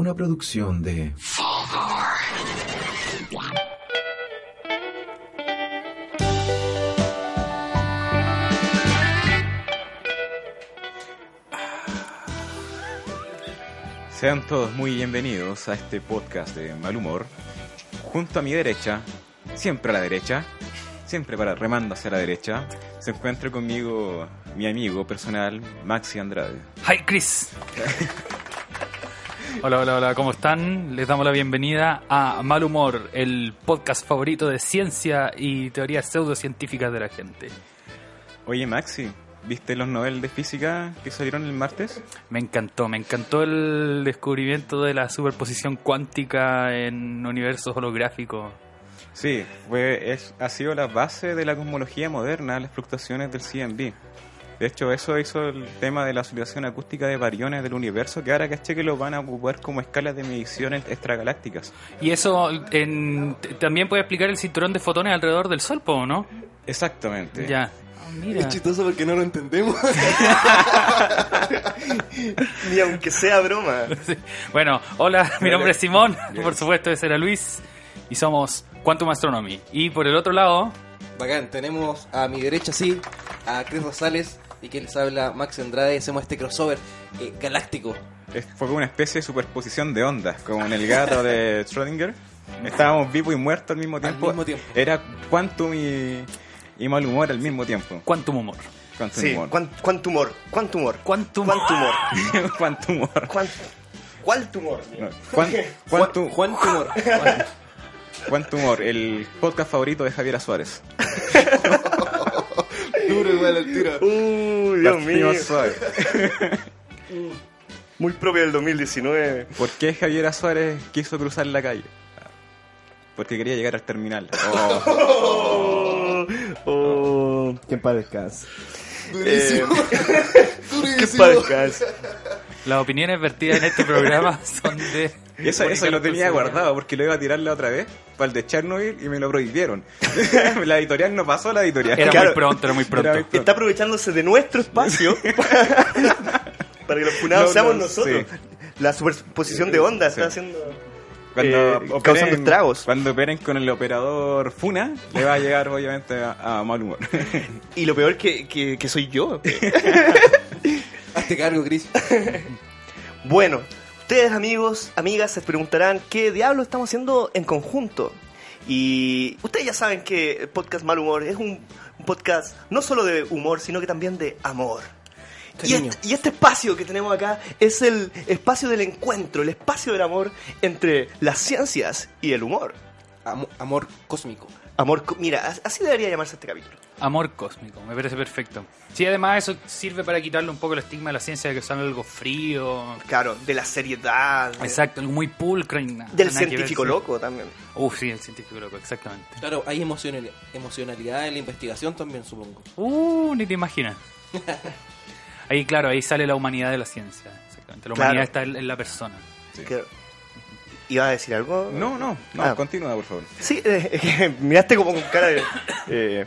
una producción de... Sean todos muy bienvenidos a este podcast de mal humor. Junto a mi derecha, siempre a la derecha, siempre para remando hacia la derecha, se encuentra conmigo mi amigo personal, Maxi Andrade. Hi Chris. hola, hola, hola, ¿cómo están? Les damos la bienvenida a Mal Humor, el podcast favorito de ciencia y teorías pseudocientíficas de la gente. Oye, Maxi, ¿viste los Nobel de Física que salieron el martes? Me encantó, me encantó el descubrimiento de la superposición cuántica en universos holográficos. Sí, fue, es, ha sido la base de la cosmología moderna, las fluctuaciones del CMB. De hecho, eso hizo el tema de la oscilación acústica de variones del universo, que ahora caché que lo van a ocupar como escalas de mediciones extragalácticas. Y eso en- también puede explicar el cinturón de fotones alrededor del Sol, ¿po, ¿no? Exactamente. Ya. Ah, mira. Es chistoso porque no lo entendemos. Ni aunque sea broma. Sí. Bueno, hola, mi nombre es Simón, Bien. por supuesto ese era Luis, y somos Quantum Astronomy. Y por el otro lado, Bacán, tenemos a mi derecha, sí, a Chris Rosales y que les habla Max Andrade. Hacemos este crossover eh, galáctico. Es- Fue como una especie de superposición de ondas, como en el gato de Schrödinger. Estábamos vivos y muertos al mismo Al tiempo. mismo tiempo. Era quantum y, y mal humor al mismo tiempo. Quantum Humor. Quantum Sí, humor. cuán tumor, Quantum tumor, Quantum humor. ¿cuál tumor? No, cuan- Quantum, Tumor. Quantum humor, el podcast favorito de Javier Suárez. Duro igual al tiro. Uy, Dios mío, muy propio del 2019. ¿Por qué Javier Suárez quiso cruzar la calle? Porque quería llegar al terminal. Oh. Oh, oh, Que en paz descanse. eh, qué Durísimo. podcast. Las opiniones vertidas en este programa son de... Y eso, eso lo tenía guardado porque lo iba a tirar la otra vez para el de Chernobyl y me lo prohibieron. la editorial no pasó la editorial. Era Claro. muy pronto, era muy pronto. Era muy pronto. Está aprovechándose de nuestro espacio para que los funados No, seamos no, nosotros. sí. La superposición de ondas Sí. está haciendo. Cuando, eh, operen, causando estragos. cuando operen con el operador Funa, le va a llegar obviamente a, a mal humor. Y lo peor que, que, que soy yo. Hazte cargo, Chris. Bueno, ustedes amigos, amigas, se preguntarán qué diablo estamos haciendo en conjunto. Y ustedes ya saben que el podcast Mal Humor es un, un podcast no solo de humor, sino que también de amor. Y este, y este espacio que tenemos acá es el espacio del encuentro, el espacio del amor entre las ciencias y el humor. Amo- amor cósmico. Amor, mira, as- así debería llamarse este capítulo. Amor cósmico, me parece perfecto. Sí, además eso sirve para quitarle un poco el estigma de la ciencia de que son algo frío. Claro, de la seriedad, de- Exacto, algo muy pulcro y nada. del científico sí. loco también. Uf, sí, el científico loco, exactamente. Claro, hay emocional- emocionalidad en la investigación también, supongo. Uh, ni te imaginas. Ahí, claro, ahí sale la humanidad de la ciencia. Exactamente. La Claro. humanidad está en, en la persona. Que- ¿Iba a decir algo? No, no, no, Ah. continúa por favor. Sí, eh, es que miraste como con cara de... eh,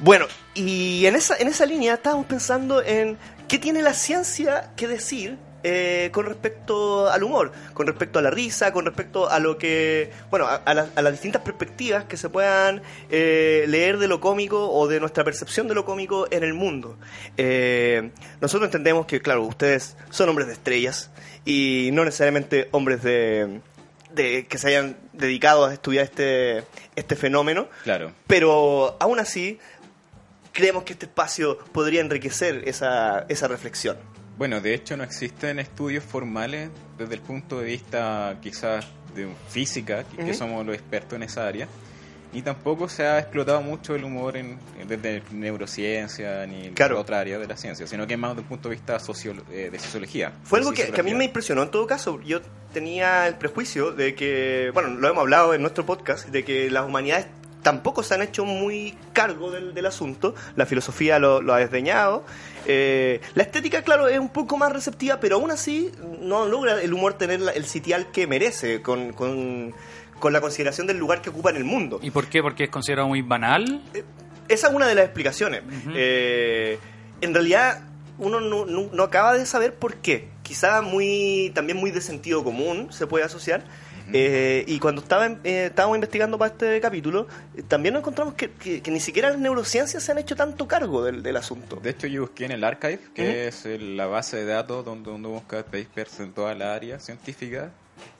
bueno, y en esa, en esa línea estábamos pensando en qué tiene la ciencia que decir eh, con respecto al humor, con respecto a la risa, con respecto a lo que... Bueno, a, a las- a las distintas perspectivas que se puedan eh, leer de lo cómico o de nuestra percepción de lo cómico en el mundo. Eh, nosotros entendemos que, claro, ustedes son hombres de estrellas y no necesariamente hombres de de que se hayan dedicado a estudiar este, este fenómeno, Claro. pero aún así creemos que este espacio podría enriquecer esa, esa reflexión. Bueno, de hecho no existen estudios formales desde el punto de vista quizás de física, que, somos los expertos en esa área, y tampoco se ha explotado mucho el humor en, desde neurociencia ni Claro. otra área de la ciencia, sino que más desde el punto de vista sociolo- eh, de sociología. Fue algo que, que a mí me impresionó en todo caso. Yo tenía el prejuicio de que, bueno, lo hemos hablado en nuestro podcast, de que las humanidades tampoco se han hecho muy cargo del, del asunto. La filosofía lo, lo ha desdeñado. Eh, la estética, claro, es un poco más receptiva, pero aún así no logra el humor tener el sitial que merece con, con, con la consideración del lugar que ocupa en el mundo. ¿Y por qué? Porque es considerado muy banal. Esa es una de las explicaciones. Eh, en realidad, uno no, no- no acaba de saber por qué. quizá muy también muy de sentido común se puede asociar. Eh, y cuando estaba, eh, estábamos investigando para este capítulo, eh, también nos encontramos que, que- que ni siquiera las neurociencias se han hecho tanto cargo del, del asunto. De hecho, yo busqué en el archive, que Ujú. es el- la base de datos donde uno busca papers en toda la área científica,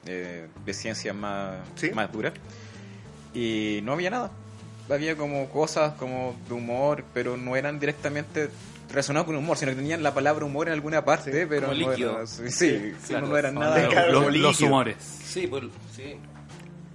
eh, de ciencias más, Sí. más duras, y no había nada. Había como cosas como de humor, pero no eran directamente relacionados con humor, sino que tenían la palabra humor en alguna parte, pero como no líquido. eran- sí, sí, claro. no eran Los- nada. Los, los humores. Sí, pues, sí.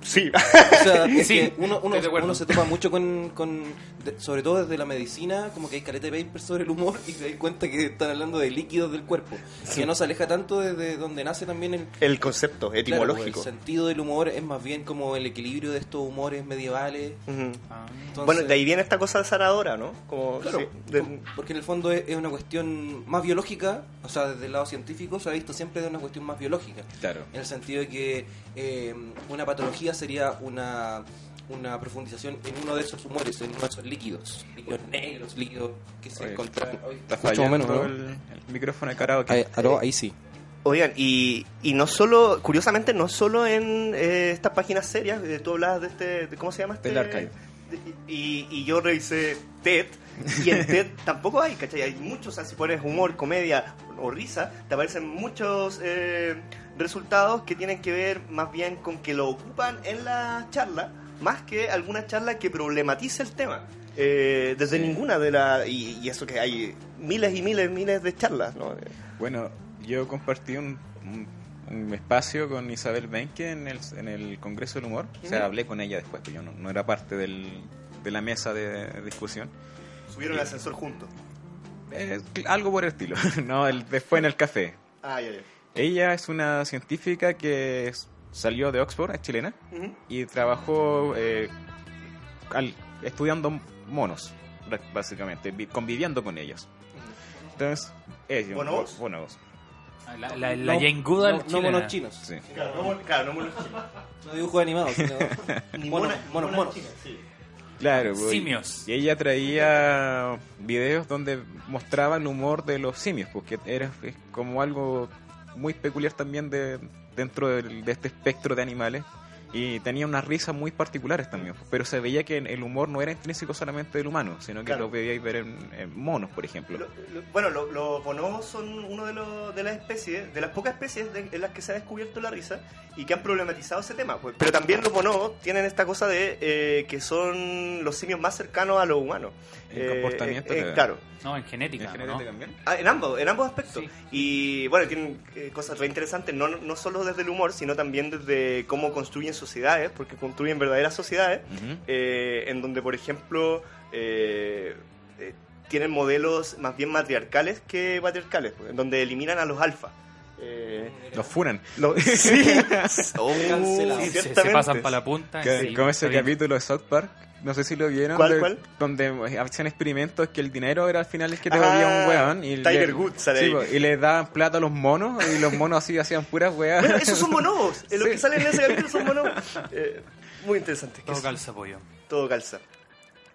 Sí. O sea, es Sí, que uno, uno, estoy de acuerdo. uno se topa mucho con, con de- sobre todo desde la medicina, como que hay caleta de papers sobre el humor y se da cuenta que están hablando de líquidos del cuerpo, que no se aleja tanto desde donde nace también el, el concepto claro, etimológico. el sentido del humor, es más bien como el equilibrio de estos humores medievales. Entonces- Bueno, de ahí viene esta cosa sanadora, ¿no? Como, Claro, sí, de- por- porque en el fondo es, es una cuestión más biológica, o sea, desde el lado científico se ha visto siempre de una cuestión más biológica. Claro. En el sentido de que eh, una patología sería una, una profundización en uno de esos humores, en uno de esos líquidos, líquidos negros, líquidos que se Oye, encuentran. Está Mucho menos, ¿no? el, el micrófono de karaoke. Ahí, aló, ahí sí. Oigan, y, y no solo, curiosamente, no solo en eh, estas páginas serias, eh, tú hablabas de este, de- ¿cómo se llama este? Del archive. De- Y, y yo revisé TED, y en TED tampoco hay, ¿cachai? Hay muchos, o sea, si pones humor, comedia o risa, te aparecen muchos eh, resultados que tienen que ver más bien con que lo ocupan en la charla, más que alguna charla que problematice el tema. Eh, desde ninguna de las... Y, y eso que hay miles y miles y miles de charlas, ¿no? Bueno, yo compartí un, un- un espacio con Isabel Benke en el, en el Congreso del Humor. O sea, hablé con ella después, pero yo no, no era parte del, de la mesa de discusión. Subieron el ascensor juntos. Eh, algo por el estilo. no, el, después en el café. Ah, ya, ya. Ella es una científica que salió de Oxford, es chilena, y trabajó eh, al- estudiando monos, básicamente, vi- conviviendo con ellos. Entonces, ellos, ¿Bonobos? bonobos, La, la, la No, Jane Goodall no, no chilena. monos chinos, sí. Claro, no, claro, no monos chinos. no dibujos animados, sino monos, monos, sí. Claro, pues, Simios. Y ella traía videos donde mostraba el humor de los simios, porque era es como algo muy peculiar también de dentro del- de este espectro de animales. Y tenía unas risas muy particulares también, pero se veía que el humor no era intrínseco solamente del humano, sino que Claro. lo podíais ver en, en monos, por ejemplo. Lo- lo- bueno, lo- los bonobos son uno de, los, de las especies, de las pocas especies de- en las que se ha descubierto la risa y que han problematizado ese tema. pues. Pero también los bonobos tienen esta cosa de eh, que son los simios más cercanos a los humanos. En comportamiento eh, claro. No, en genética. ¿En ¿no? genética también? Ah, en ambos, en ambos aspectos. Sí. Y bueno, tienen eh, cosas re interesantes, no, no solo desde el humor, sino también desde cómo construyen sociedades, porque construyen verdaderas sociedades, eh, en donde, por ejemplo, eh, eh, tienen modelos más bien matriarcales que patriarcales, pues, en donde eliminan a los alfa. Eh, Los funan. lo- sí, Oh, se, pasan para la punta. Que- sí, como ese bien. capítulo de South Park, no sé si lo vieron, ¿Cuál, de- cuál? donde hacían experimentos que el dinero era al final el que te Ah, volvía un weón. Y Tiger le- Woods sale sí, ahí. y le daban plata a los monos y los monos así hacían puras weas. Bueno, esos son bonobos. eh, Los Sí. que salen en ese capítulo son bonobos. Eh, muy interesante. Todo calza pollo. todo calza.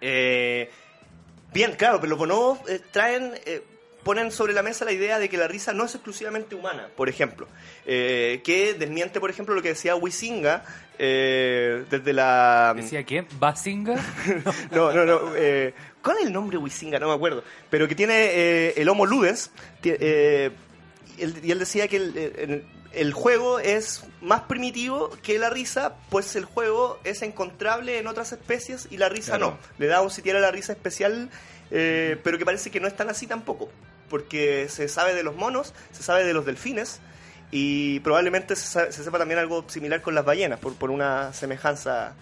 Eh, bien, claro, pero los bonobos eh, traen, eh, ponen sobre la mesa la idea de que la risa no es exclusivamente humana, por ejemplo. Eh, que desmiente, por ejemplo, lo que decía Wisinga eh, desde la... ¿Decía quién? ¿Basinga? No, no, no. eh, ¿Cuál es el nombre Wisinga? No me acuerdo. Pero que tiene eh, el Homo Ludens. eh, y él, y él decía que el, el- el juego es más primitivo que la risa, pues el juego es encontrable en otras especies y la risa Claro. no. Le da un sitial a la risa especial, eh, pero que parece que no es tan así tampoco. Porque se sabe de los monos, se sabe de los delfines. Y probablemente se, sepa también algo similar con las ballenas, por, por una semejanza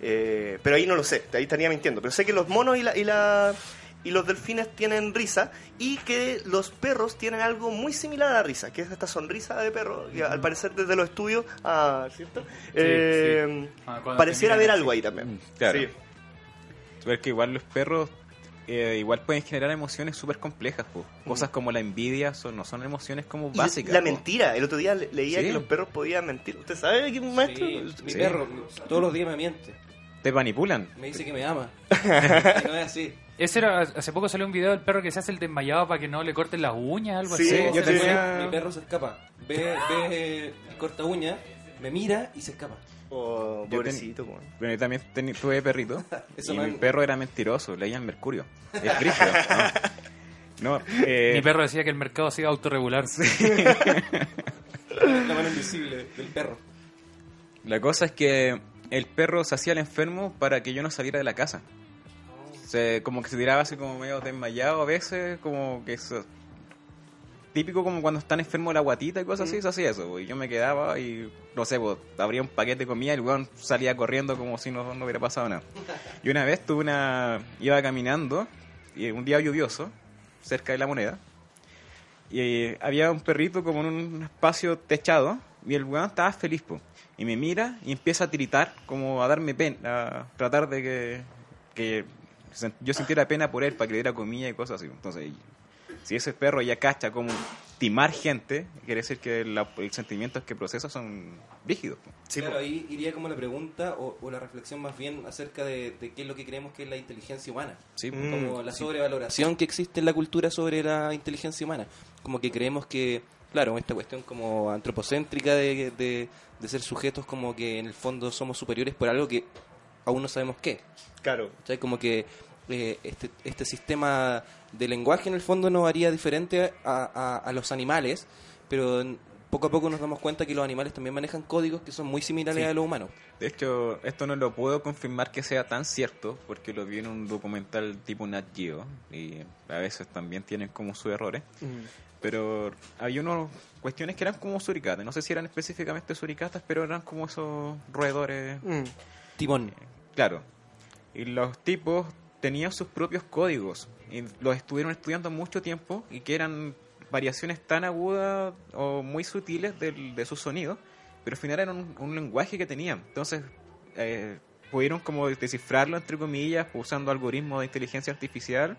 eh, pero ahí no lo sé, ahí estaría mintiendo. Pero sé que los monos y, la, y, la, y los delfines tienen risa y que los perros tienen algo muy similar a la risa, que es esta sonrisa de perro, que al parecer desde los estudios, ah, ¿cierto? Eh, Ah, pareciera haber algo ahí también. Mm, claro. Sí. Ver que igual los perros eh, igual pueden generar emociones súper complejas, po. cosas como la envidia son, no son emociones como Y básicas. la po. mentira, el otro día le- leía Sí. que los perros podían mentir. ¿Usted sabe es un maestro? Sí, mi Sí. perro todos los días me miente. Te manipulan. Me dice que me ama. que no es así. Ese era, hace poco salió un video del perro que se hace el desmayado para que no le corten las uñas, algo Sí, así. yo tenía- Mi perro se escapa. Ve, ve corta uña, me mira y se escapa. Oh, Yo pobrecito, weón. Bueno, yo también tuve perrito Eso y no mi es- perro era mentiroso, leía el mercurio. Es brígido, ¿no? No, eh, Mi perro decía que el mercado se iba a autorregular. La mano invisible del perro. La cosa es que el perro se hacía el enfermo para que yo no saliera de la casa. Se, como que se tiraba así como medio desmayado a veces, como que eso... Típico como cuando están enfermos la guatita y cosas así, se hacía eso. Y yo me quedaba y, no sé, pues, abría un paquete de comida y el weón salía corriendo como si no, no hubiera pasado nada. Y una vez tuve una... Iba caminando, y un día lluvioso, cerca de la moneda, y había un perrito como en un espacio techado y el weón estaba feliz, po. Y me mira y empieza a tiritar, como a darme pena, a tratar de que, que yo sintiera pena por él para que le diera comida y cosas así. Entonces, si ese perro ya cacha como timar gente, quiere decir que la- los sentimientos que procesa son rígidos. Sí, claro, ahí iría como la pregunta o, o la reflexión más bien acerca de, de qué es lo que creemos que es la inteligencia humana. Sí, po. Mm. Como la sobrevaloración que existe en la cultura sobre la inteligencia humana. Como que creemos que, claro, esta cuestión como antropocéntrica de, de, de ser sujetos como que en el fondo somos superiores por algo que aún no sabemos qué. Claro. ¿Cachai? Como que eh, este, este sistema de lenguaje en el fondo nos haría diferente a, a- a los animales, pero poco a poco nos damos cuenta que los animales también manejan códigos que son muy similares Sí. a los humanos. De hecho, esto no lo puedo confirmar que sea tan cierto, porque lo vi en un documental tipo Nat Geo, y a veces también tienen como sus errores. Pero había unas cuestiones que eran como suricatas, no sé si eran específicamente suricatas, pero eran como esos roedores, Mm. Timón. claro. Y los tipos tenían sus propios códigos, y los estuvieron estudiando mucho tiempo, y que eran variaciones tan agudas o muy sutiles del- de sus sonidos, pero al final era un, un lenguaje que tenían. Entonces, eh, pudieron como descifrarlo, entre comillas, usando algoritmos de inteligencia artificial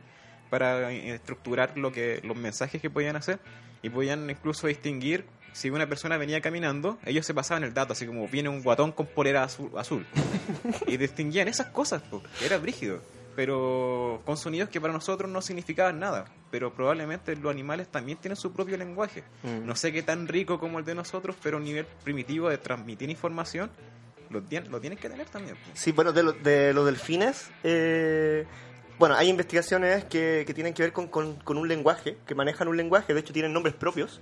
para eh, estructurar lo que los mensajes que podían hacer y podían incluso distinguir si una persona venía caminando, ellos se pasaban el dato, así como viene un guatón con polera azul, azul. y distinguían esas cosas, po, era brígido, pero con sonidos que para nosotros no significaban nada, pero probablemente los animales también tienen su propio lenguaje. Mm. No sé qué tan rico como el de nosotros, pero a nivel primitivo de transmitir información lo, tien- lo tienen que tener también. Sí, bueno, de, lo- de los delfines, eh, bueno, hay investigaciones que, que tienen que ver con, con- con un lenguaje, que manejan un lenguaje, de hecho tienen nombres propios.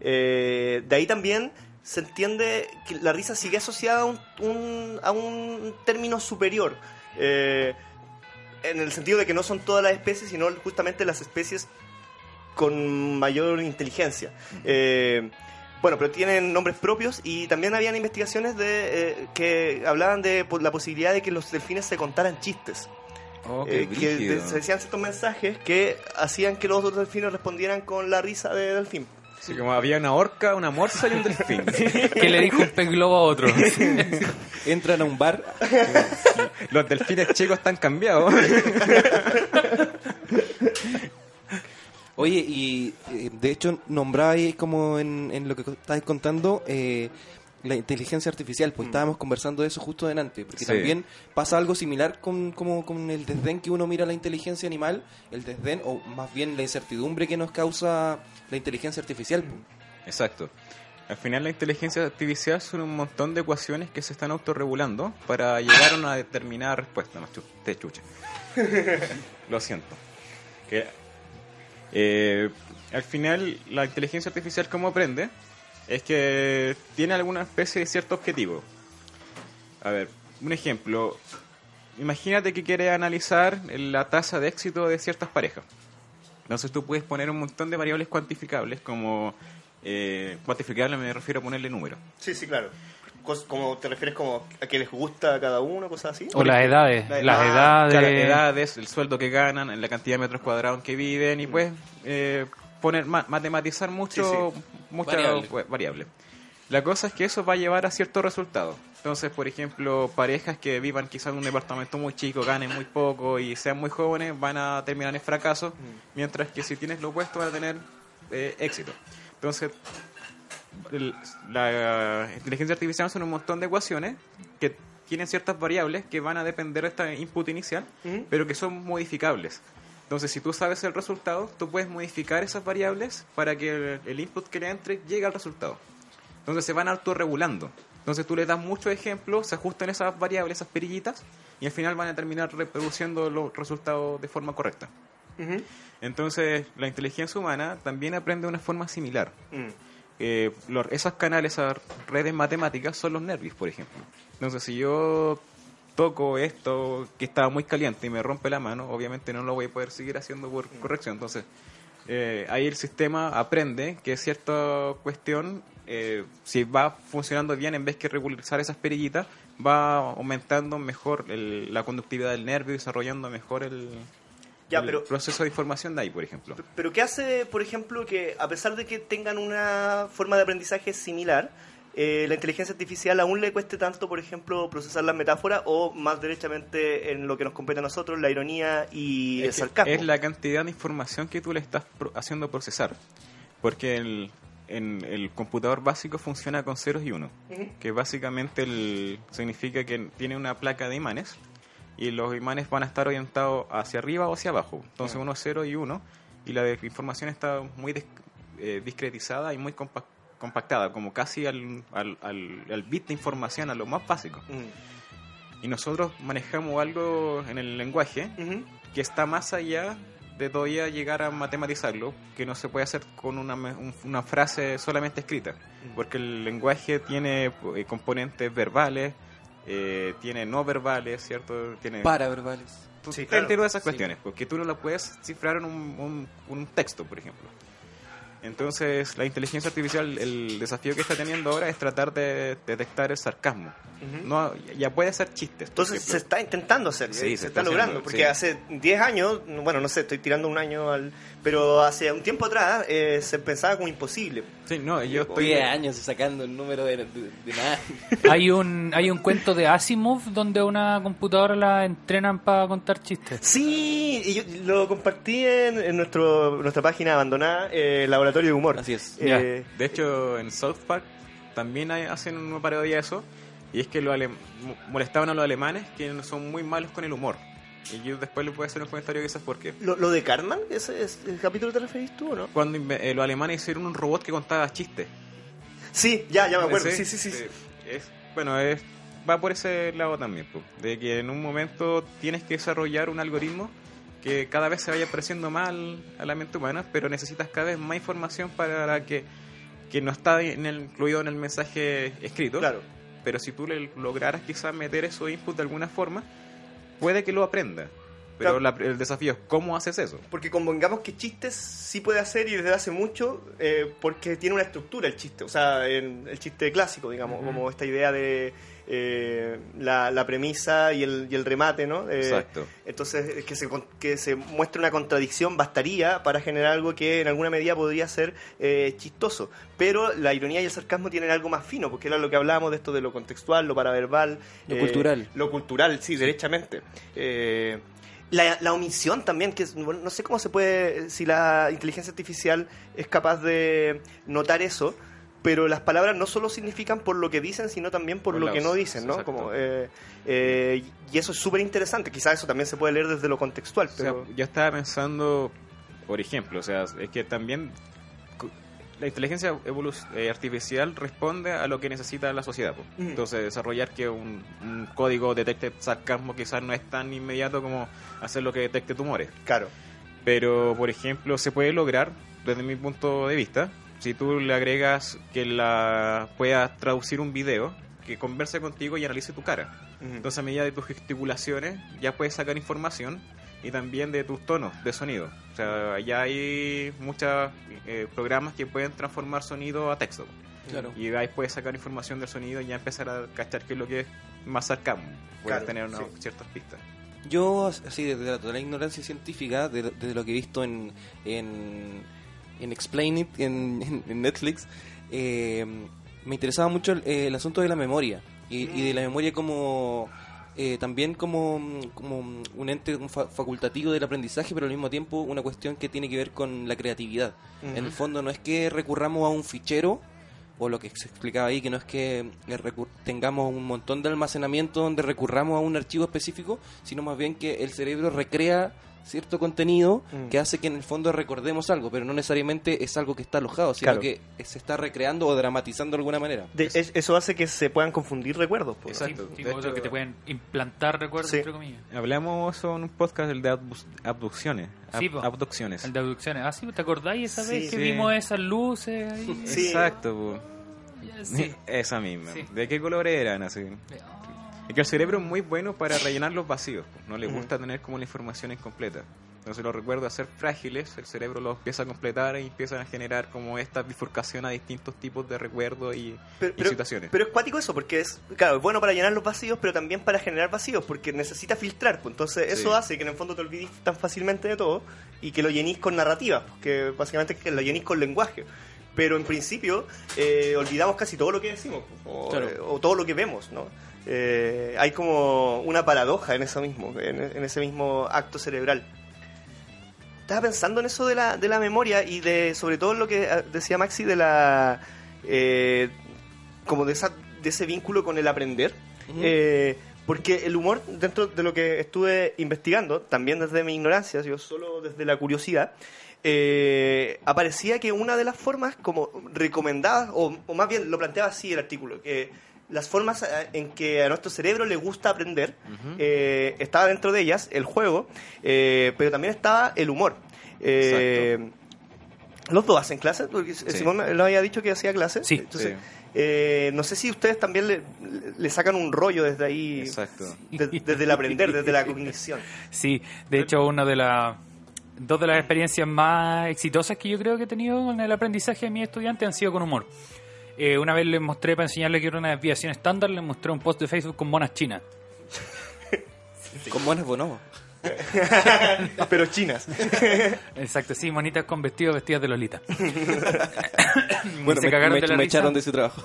Eh, de ahí también se entiende que la risa sigue asociada a un, un- a un término superior, eh, en el sentido de que no son todas las especies, sino justamente las especies con mayor inteligencia. Eh, bueno, pero tienen nombres propios y también habían investigaciones de eh, que hablaban de la posibilidad de que los delfines se contaran chistes. Oh, Eh, que se decían ciertos mensajes que hacían que los otros delfines respondieran con la risa de delfín. Así como había una orca, una morsa y un delfín. que le dijo un pez globo a otro. Entran a un bar. Los delfines chicos están cambiados. Oye, y eh, de hecho nombrabais como en, en lo que estabais contando eh, la inteligencia artificial, pues estábamos conversando de eso justo delante, porque Sí. también pasa algo similar con, como, con el desdén que uno mira a la inteligencia animal, el desdén, o más bien la incertidumbre que nos causa la inteligencia artificial. pues. Exacto. Al final la inteligencia artificial son un montón de ecuaciones que se están autorregulando para llegar a una determinada respuesta. No, te chucha. Lo siento. Que, eh, al final la inteligencia artificial como aprende es que tiene alguna especie de cierto objetivo. A ver, un ejemplo. Imagínate que quieres analizar la tasa de éxito de ciertas parejas. Entonces tú puedes poner un montón de variables cuantificables como... Eh, cuantificable me refiero a ponerle número. Sí, sí, claro. Como ¿Te refieres como a que les gusta a cada uno, cosas así? O las edades. La- Las ah, edades. Claro, edades, el sueldo que ganan, en la cantidad de metros cuadrados en que viven y pues eh, poner ma- matematizar mucho Sí, muchas Variable. variables. La cosa es que eso va a llevar a ciertos resultados. Entonces, por ejemplo, parejas que vivan quizás en un departamento muy chico, ganen muy poco y sean muy jóvenes, van a terminar en fracaso, mientras que si tienes lo opuesto van a tener eh, éxito. Entonces, el- la inteligencia artificial son un montón de ecuaciones que tienen ciertas variables que van a depender de esta input inicial, Ujú. pero que son modificables. Entonces, si tú sabes el resultado, tú puedes modificar esas variables para que el, input que le entre llegue al resultado. Entonces se van autorregulando. Entonces tú le das muchos ejemplos, se ajustan esas variables, esas perillitas, y al final van a terminar reproduciendo los resultados de forma correcta. Entonces, la inteligencia humana también aprende de una forma similar. Mm. Eh, los- esos canales, esas redes matemáticas son los nervios, por ejemplo. Entonces, si yo toco esto que estaba muy caliente y me rompe la mano, obviamente no lo voy a poder seguir haciendo por corrección. Entonces, eh, ahí el sistema aprende que cierta cuestión, eh, si va funcionando bien, en vez que regularizar esas perillitas, va aumentando mejor el- la conductividad del nervio y desarrollando mejor el, Ya, el pero- proceso de información de ahí, por ejemplo. Pero ¿qué hace, por ejemplo, que a pesar de que tengan una forma de aprendizaje similar, eh, la inteligencia artificial aún le cueste tanto, por ejemplo, procesar las metáforas o más derechamente en lo que nos compete a nosotros, la ironía y el Es que sarcasmo? Es la cantidad de información que tú le estás pro- haciendo procesar. Porque el, en el computador básico funciona con ceros y unos. Ujú. Que básicamente el- significa que tiene una placa de imanes. Y los imanes van a estar orientados hacia arriba o hacia abajo. Entonces uno es 0 y 1. Y la información está muy dis- eh, discretizada y muy compa- compactada. Como casi al, al, al- al bit de información, a lo más básico. Mm. Y nosotros manejamos algo en el lenguaje que está más allá de todavía llegar a matematizarlo, que no se puede hacer con una, me- un- una frase solamente escrita, porque el lenguaje tiene eh, componentes verbales, eh, tiene no verbales, ¿cierto? Tiene Paraverbales. tú- Sí, claro. todas esas Sí. cuestiones, porque tú no lo puedes cifrar en un, un- un texto, por ejemplo. Entonces, la inteligencia artificial, el desafío que está teniendo ahora es tratar de detectar el sarcasmo. No, ya puede hacer chistes. Entonces se está intentando hacer, Sí, se, se está, está logrando, haciendo, porque sí. hace 10 años, bueno, no sé, estoy tirando un año al... Pero hace un tiempo atrás eh, se pensaba como imposible. Sí, no, yo estoy... 10 años sacando el número de, de, de nada. Hay un, hay un cuento de Asimov donde una computadora la entrenan para contar chistes. Sí, y yo lo compartí en, en nuestro, nuestra página abandonada, eh, Laboratorio de Humor. Así es. Eh, De hecho, en South Park también hay- hacen una parodia de eso. Y es que mo- molestaban a los alemanes que son muy malos con el humor. Y yo después voy a hacer un comentario quizás por qué. ¿Lo, lo de Cartman? ¿Ese es el capítulo te referís tú o no? Cuando eh, los alemanes hicieron un robot que contaba chistes. Sí, ya, ya me acuerdo. Ese, Sí, sí, sí. eh, es, bueno, es, va por ese lado también. po, de que en un momento tienes que desarrollar un algoritmo que cada vez se vaya pareciendo más a la mente humana, pero necesitas cada vez más información para que, que no está en el- incluido en el mensaje escrito. Claro. pero si tú le lograras quizás meter esos inputs de alguna forma, puede que lo aprenda. Pero Claro. la- el desafío es cómo haces eso. Porque convengamos que chistes sí puede hacer y desde hace mucho, eh, porque tiene una estructura el chiste. O sea, en- el chiste clásico, digamos, como esta idea de eh, la, la premisa y el, y el remate, ¿no? Eh, Exacto. Entonces, que se, con- que se muestre una contradicción bastaría para generar algo que en alguna medida podría ser eh, chistoso. Pero la ironía y el sarcasmo tienen algo más fino, porque era lo que hablábamos de esto de lo contextual, lo paraverbal. Lo eh, cultural. Lo cultural, sí, derechamente. Eh, la, la omisión también, que es- bueno, no sé cómo se puede, si la inteligencia artificial es capaz de notar eso, pero las palabras no solo significan por lo que dicen, sino también por, Por lo que no dicen, ¿no? Como, eh, eh, y eso es súper interesante, quizás eso también se puede leer desde lo contextual, O sea, yo estaba pensando, por ejemplo, o sea, es que también la inteligencia eh, artificial responde a lo que necesita la sociedad. Ujú. Entonces, desarrollar que un, un código detecte sarcasmo quizás no es tan inmediato como hacer lo que detecte tumores. Claro. Pero, por ejemplo, se puede lograr, desde mi punto de vista, si tú le agregas que la pueda traducir un video que converse contigo y analice tu cara. Entonces, a medida de tus gesticulaciones, ya puedes sacar información y también de tus tonos de sonido. O sea, ya hay muchos eh, programas que pueden transformar sonido a texto. Claro. Y ahí puedes sacar información del sonido y ya empezar a cachar qué es lo que es más sarcasmo. Puedes Claro, tener una- sí. ciertas pistas. Yo, así desde la total ignorancia científica, de- desde lo que he visto en, en, en Explain It, en, en- Netflix, eh, me interesaba mucho el, el asunto de la memoria. Y, y de la memoria como eh, también como, como un ente un fa- facultativo del aprendizaje, pero al mismo tiempo una cuestión que tiene que ver con la creatividad. En el fondo no es que recurramos a un fichero o lo que se explicaba ahí, que no es que eh, tengamos un montón de almacenamiento donde recurramos a un archivo específico, sino más bien que el cerebro recrea cierto contenido Mm. que hace que en el fondo recordemos algo, pero no necesariamente es algo que está alojado, sino Claro. que se está recreando o dramatizando de alguna manera. De- es- eso hace que se puedan confundir recuerdos. pues, ¿no? Exacto. Sí, hecho- que te pueden implantar recuerdos, Sí. entre comillas. Hablamos en un podcast el de abdu- abducciones. Sí, ab- po. abducciones. El de abducciones. Ah, sí, ¿te acordáis esa Sí, vez que sí. vimos esas luces ahí? Sí. Exacto, po. Sí. Esa misma. Sí. ¿De qué color eran así? Es que el cerebro es muy bueno para rellenar los vacíos. po. No le gusta tener como la información incompleta. Entonces los recuerdos a ser frágiles, el cerebro los empieza a completar y empiezan a generar como esta bifurcación a distintos tipos de recuerdos y, Pero, y pero- situaciones. pero es cuático eso, porque es, claro, es bueno para llenar los vacíos, pero también para generar vacíos, porque necesita filtrar. pues, entonces, eso Sí. hace que en el fondo te olvides tan fácilmente de todo y que lo llenís con narrativa, que básicamente que lo llenís con lenguaje. Pero en principio, eh, olvidamos casi todo lo que decimos, o, Claro. eh, o todo lo que vemos, ¿no? Eh, hay como una paradoja en eso mismo, en, en ese mismo acto cerebral. Estaba pensando en eso de la, de la memoria y de sobre todo lo que eh, decía Maxi de la eh, como de esa de ese vínculo con el aprender. Eh, porque el humor dentro de lo que estuve investigando también desde mi ignorancia yo solo desde la curiosidad eh, aparecía que una de las formas como recomendadas o, o más bien lo planteaba así el artículo que las formas eh, en que a nuestro cerebro le gusta aprender eh, estaba dentro de ellas el juego, eh, pero también estaba el humor. Eh, los dos hacen clases, porque Simón me lo había dicho que hacía clases. Sí. Entonces, Sí. eh, no sé si ustedes también le, le sacan un rollo desde ahí, de- desde el aprender, desde la cognición. Sí, de hecho, una de las dos de las experiencias más exitosas que yo creo que he tenido en el aprendizaje de mis estudiantes han sido con humor. Eh, una vez les mostré para enseñarles que era una desviación estándar, les mostré un post de Facebook con monas chinas. Con buenas bonobos. pero chinas. Exacto, sí, monitas con vestidos vestidas de Lolita. Bueno, se me, cagaron me- de la me risa. echaron de ese trabajo.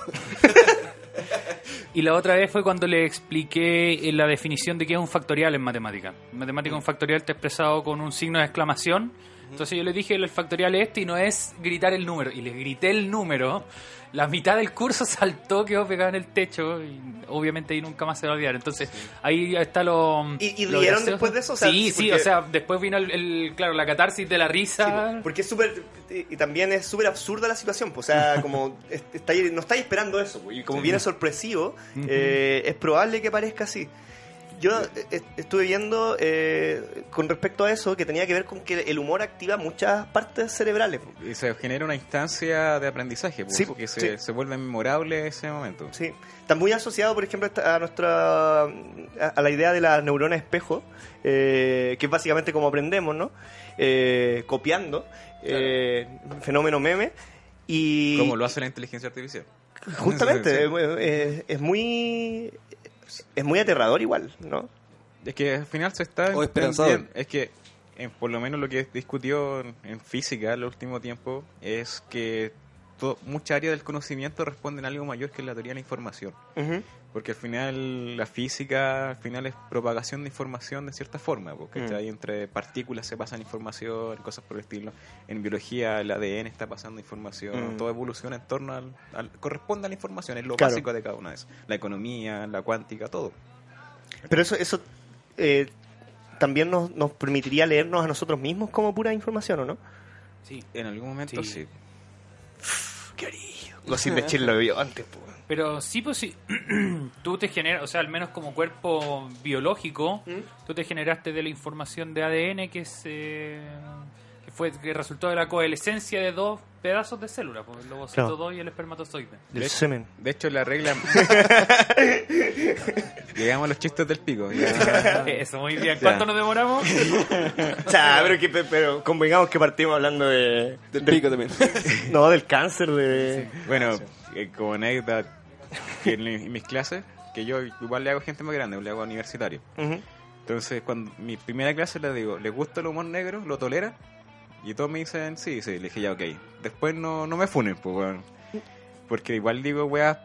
Y la otra vez fue cuando le expliqué eh, la definición de qué es un factorial en matemática. En matemática un factorial está expresado con un signo de exclamación. Entonces yo le dije el factorial es este y no es gritar el número. Y les grité el número. La mitad del curso saltó, quedó pegado en el techo y obviamente ahí nunca más se va a olvidar. Entonces ahí está lo... ¿Y- y lo rieron gracioso. después de eso? O sea, sí, sí, sí, porque- o sea, después vino el, el- claro, la catarsis de la risa. Porque es súper. Y también es súper absurda la situación. pues, o sea, como. no estáis esperando eso. y como viene sorpresivo, eh, es probable que parezca así. Yo eh, estuve viendo eh, con respecto a eso que tenía que ver con que el humor activa muchas partes cerebrales. Y se genera una instancia de aprendizaje, pues, Sí, que sí. se, se vuelve memorable ese momento. Sí. Está muy asociado, por ejemplo, a nuestra a, la idea de la neurona espejo, eh, que es básicamente como aprendemos, ¿no? Eh, copiando, eh, fenómeno meme. Y Como lo hace la inteligencia artificial. Justamente, Sí. es, es- es muy es muy aterrador igual, ¿no? Es que al final se está O esperanzador. Es que, en- por lo menos lo que discutió en, en física el último tiempo, es que to- muchas áreas del conocimiento responden a algo mayor que la teoría de la información. Porque al final la física al final es propagación de información de cierta forma, porque Mm. entre partículas se pasan información, cosas por el estilo. En biología el ADN está pasando información, Mm. todo evoluciona en torno al, al- corresponde a la información, es lo Claro. básico de cada una de esas. La economía, la cuántica, todo. Pero eso eso eh, también nos, nos permitiría leernos a nosotros mismos como pura información, ¿o no? Sí. En algún momento Sí. sí. Querido. Gossip de Chill lo vio antes, pues. Pero sí, pues sí, tú te generas, o sea, al menos como cuerpo biológico, ¿Mm? tú te generaste de la información de ADN que se que fue que resultó de la coalescencia de dos pedazos de célula, pues, el ovocito Claro. 2 y el espermatozoide. Del semen. De hecho, la regla. Llegamos a los chistes del pico. ya. Eso, muy bien. Ya. ¿Cuánto nos demoramos? O sea, pero, que, pero convengamos que partimos hablando de... Del pico también. No, del cáncer, de... Bueno, eh, como anécdota, que en, en mis clases, que yo igual le hago a gente más grande, le hago a universitario. Ujú. Entonces, cuando mi primera clase le digo, ¿les gusta el humor negro? ¿Lo tolera? Y todos me dicen, sí, sí. Le dije, ya, ok. Después no, no me funen, pues. Porque igual digo, weas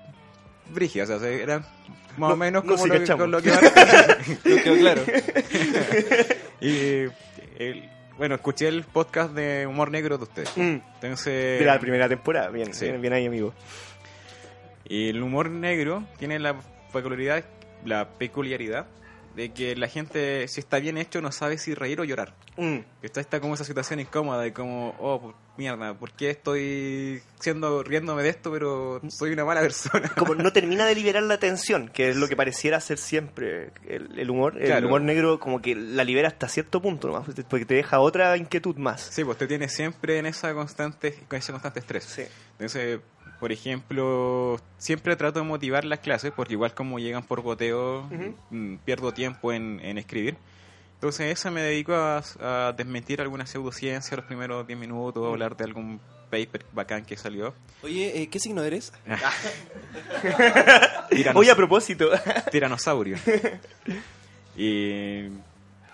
brígidas, o sea, eran más No- o menos no, como sí lo, que, con lo que va No quedó claro. Y, el- bueno, escuché el podcast de humor negro de ustedes. Mm. Entonces, De la primera temporada, bien, Sí. bien, bien ahí, amigo. Y el humor negro tiene la peculiaridad, la peculiaridad de que la gente, si está bien hecho, no sabe si reír o llorar. Mm. Está, está como esa situación incómoda de como, oh, mierda, ¿por qué estoy siendo riéndome de esto, pero soy una mala persona? Como no termina de liberar la tensión, que es lo que pareciera ser siempre el, el humor. El humor negro como que la libera hasta cierto punto, nomás, porque te deja otra inquietud más. Sí, pues te tiene siempre en esa constante, con ese constante estrés. Sí. Entonces, por ejemplo, siempre trato de motivar las clases, porque igual como llegan por goteo, mm, pierdo tiempo en, en escribir. Entonces, esa me dedico a, a desmentir alguna pseudociencia los primeros 10 minutos, a hablar de algún paper bacán que salió. Oye, eh, ¿qué signo eres? Tiranos- Oye, a propósito, tiranosaurio. y,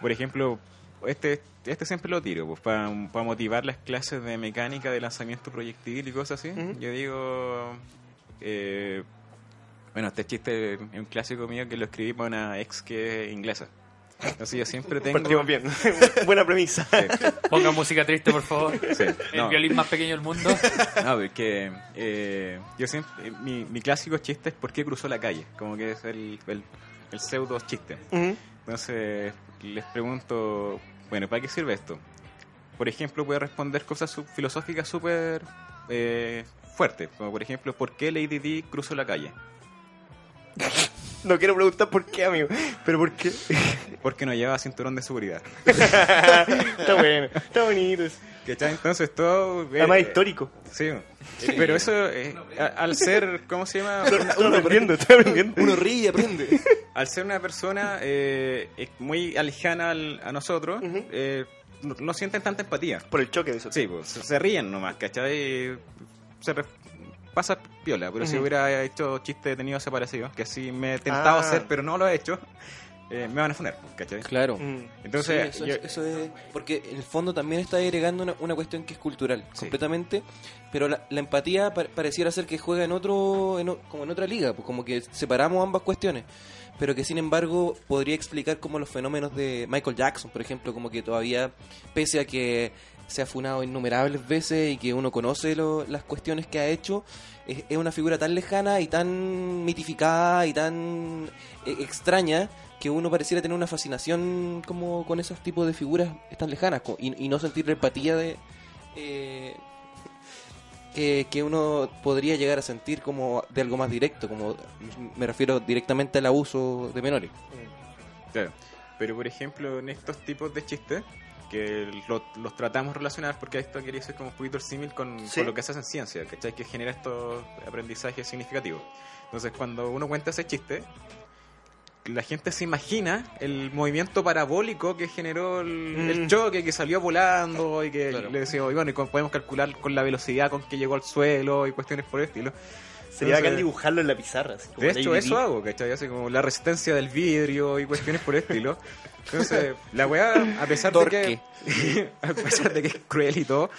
por ejemplo, este este siempre lo tiro, pues para motivar las clases de mecánica de lanzamiento proyectil y cosas así. Yo digo, eh, bueno, este chiste es un clásico mío que lo escribí para una ex que es inglesa. Entonces yo siempre tengo... partimos bien. Buena premisa. Sí, Ponga música triste, por favor. sí, El violín más pequeño del mundo. No, porque eh, yo siempre, eh, mi, mi clásico chiste es ¿por qué cruzó la calle? Como que es el, el, el pseudo chiste. Entonces les pregunto, bueno, ¿para qué sirve esto? Por ejemplo, puede responder cosas sub- filosóficas súper eh, fuertes, como por ejemplo, ¿por qué Lady Di cruzó la calle? No quiero preguntar por qué, amigo, pero por qué. Porque no llevaba cinturón de seguridad. está bueno, está bonito. ¿Cachai? Entonces todo... Además eh, histórico. Sí, pero eso, eh, a- al ser, ¿cómo se llama? Estoy aprendiendo, estoy aprendiendo. Uno ríe y aprende. al ser una persona eh, muy alejana al- a nosotros, Ujú. eh, no, no sienten tanta empatía. Por el choque de eso. Sí, pues, se, ríen nomás, ¿cachai? Se re- pasa piola, pero si Ujú. hubiera hecho chiste de tenido desaparecido, que sí me he tentado Ah. hacer, pero no lo he hecho, eh, me van a funar, ¿cachai? Claro. Mm. Entonces, Sí, eso, yo- es- eso es. Porque en el fondo también está agregando una, una cuestión que es cultural, Sí. completamente. Pero la, la empatía pa- pareciera ser que juega en otro. En, como en otra liga, pues como que separamos ambas cuestiones. Pero que sin embargo podría explicar como los fenómenos de Michael Jackson, por ejemplo, como que todavía, pese a que se ha funado innumerables veces y que uno conoce lo- las cuestiones que ha hecho, es, es una figura tan lejana y tan mitificada y tan eh, extraña que uno pareciera tener una fascinación como con esos tipos de figuras tan lejanas y, y no sentir la empatía de eh, que, que uno podría llegar a sentir como de algo más directo, como me refiero directamente al abuso de menores. Claro. Pero por ejemplo, en estos tipos de chistes, que lo- los tratamos relacionados porque esto quería ser como un poquito el símil con, Sí. con lo que se hace en ciencia, ¿cachai? Que genera estos aprendizajes significativos. Entonces, cuando uno cuenta ese chiste, la gente se imagina el movimiento parabólico que generó el, Mm. el choque, que salió volando y que Claro. le decimos, y bueno, y podemos calcular con la velocidad con que llegó al suelo y cuestiones por el estilo. Sería bacán dibujarlo en la pizarra. así como de hecho, eso hago, ¿cachai? Así como la resistencia del vidrio y cuestiones por el estilo. Entonces, la weá, a pesar de que. a pesar de que es cruel y todo,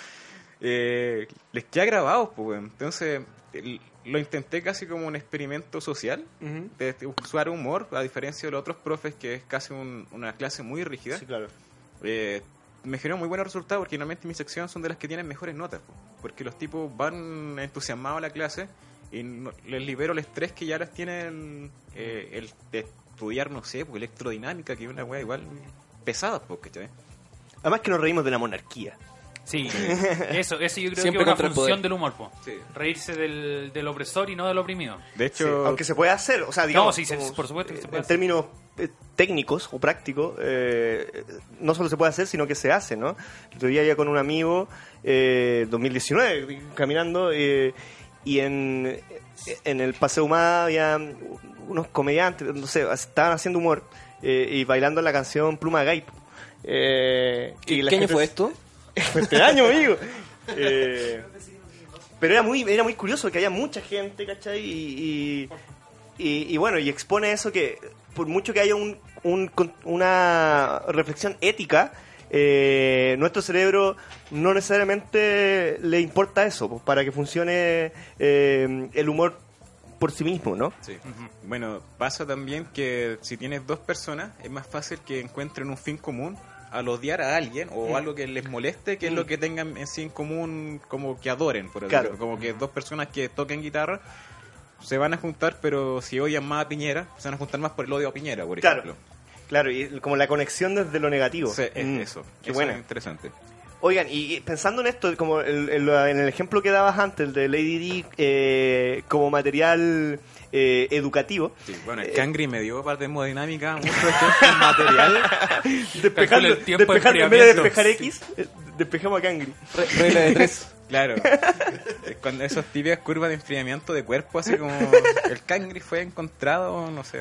eh, les queda grabado, pues. Entonces, el- lo intenté casi como un experimento social, de, de usar humor, a diferencia de los otros profes, que es casi un- una clase muy rígida. Sí, claro. Eh, me generó muy buenos resultados porque normalmente mi sección son de las que tienen mejores notas. po. Porque los tipos van entusiasmados a la clase y no- les libero el estrés que ya las tienen eh, el de estudiar, no sé, pues, electrodinámica, que es una weá igual pesada, pues, ¿cachai? Además que nos reímos de la monarquía. Sí, eso, eso yo creo Siempre que es una función del humor, po. Sí. Reírse del, del opresor y no del oprimido. De Sí, hecho, aunque se puede hacer, o sea, digamos, No, sí, se- como, por supuesto que se eh, puede en hacer. términos eh, técnicos o prácticos, eh, no solo se puede hacer, sino que se hace, ¿no? El otro día ya con un amigo, eh, 2019, caminando, eh, y en, en el Paseo Humada había unos comediantes, no sé, estaban haciendo humor eh, y bailando la canción Pluma Gay. Eh, y la ¿Qué año gente- fue esto? Fue este año, amigo. Eh, pero era muy, era muy curioso que había mucha gente, ¿cachai? Y, y, y- y bueno, y expone eso que por mucho que haya un, un- una reflexión ética, eh, nuestro cerebro no necesariamente le importa eso, pues, para que funcione eh, el humor por sí mismo, ¿no? Sí. Bueno, pasa también que si tienes dos personas, es más fácil que encuentren un fin común al odiar a alguien o Mm. algo que les moleste, que es lo que tengan en sí en común, como que adoren, por Claro. decirlo. Como que dos personas que toquen guitarra se van a juntar, pero si odian más a Piñera, se van a juntar más por el odio a Piñera, por Claro. ejemplo. Claro, y como la conexión desde lo negativo. Sí, es Mm, eso. Qué eso buena. es interesante. Oigan, y y pensando en esto, como el- el- en el ejemplo que dabas antes, el de Lady D, eh, como material eh, educativo, Sí, bueno, el Cangri me dio parte de hemodinámica, mucho ejemplo material. despejando, el tiempo de despejando en vez de enfriamiento. despejar X, eh, despejamos a Cangri. Re- regla de tres. Claro. Es Cuando esos típicas curvas de enfriamiento de cuerpo, así como el Cangri fue encontrado, no sé,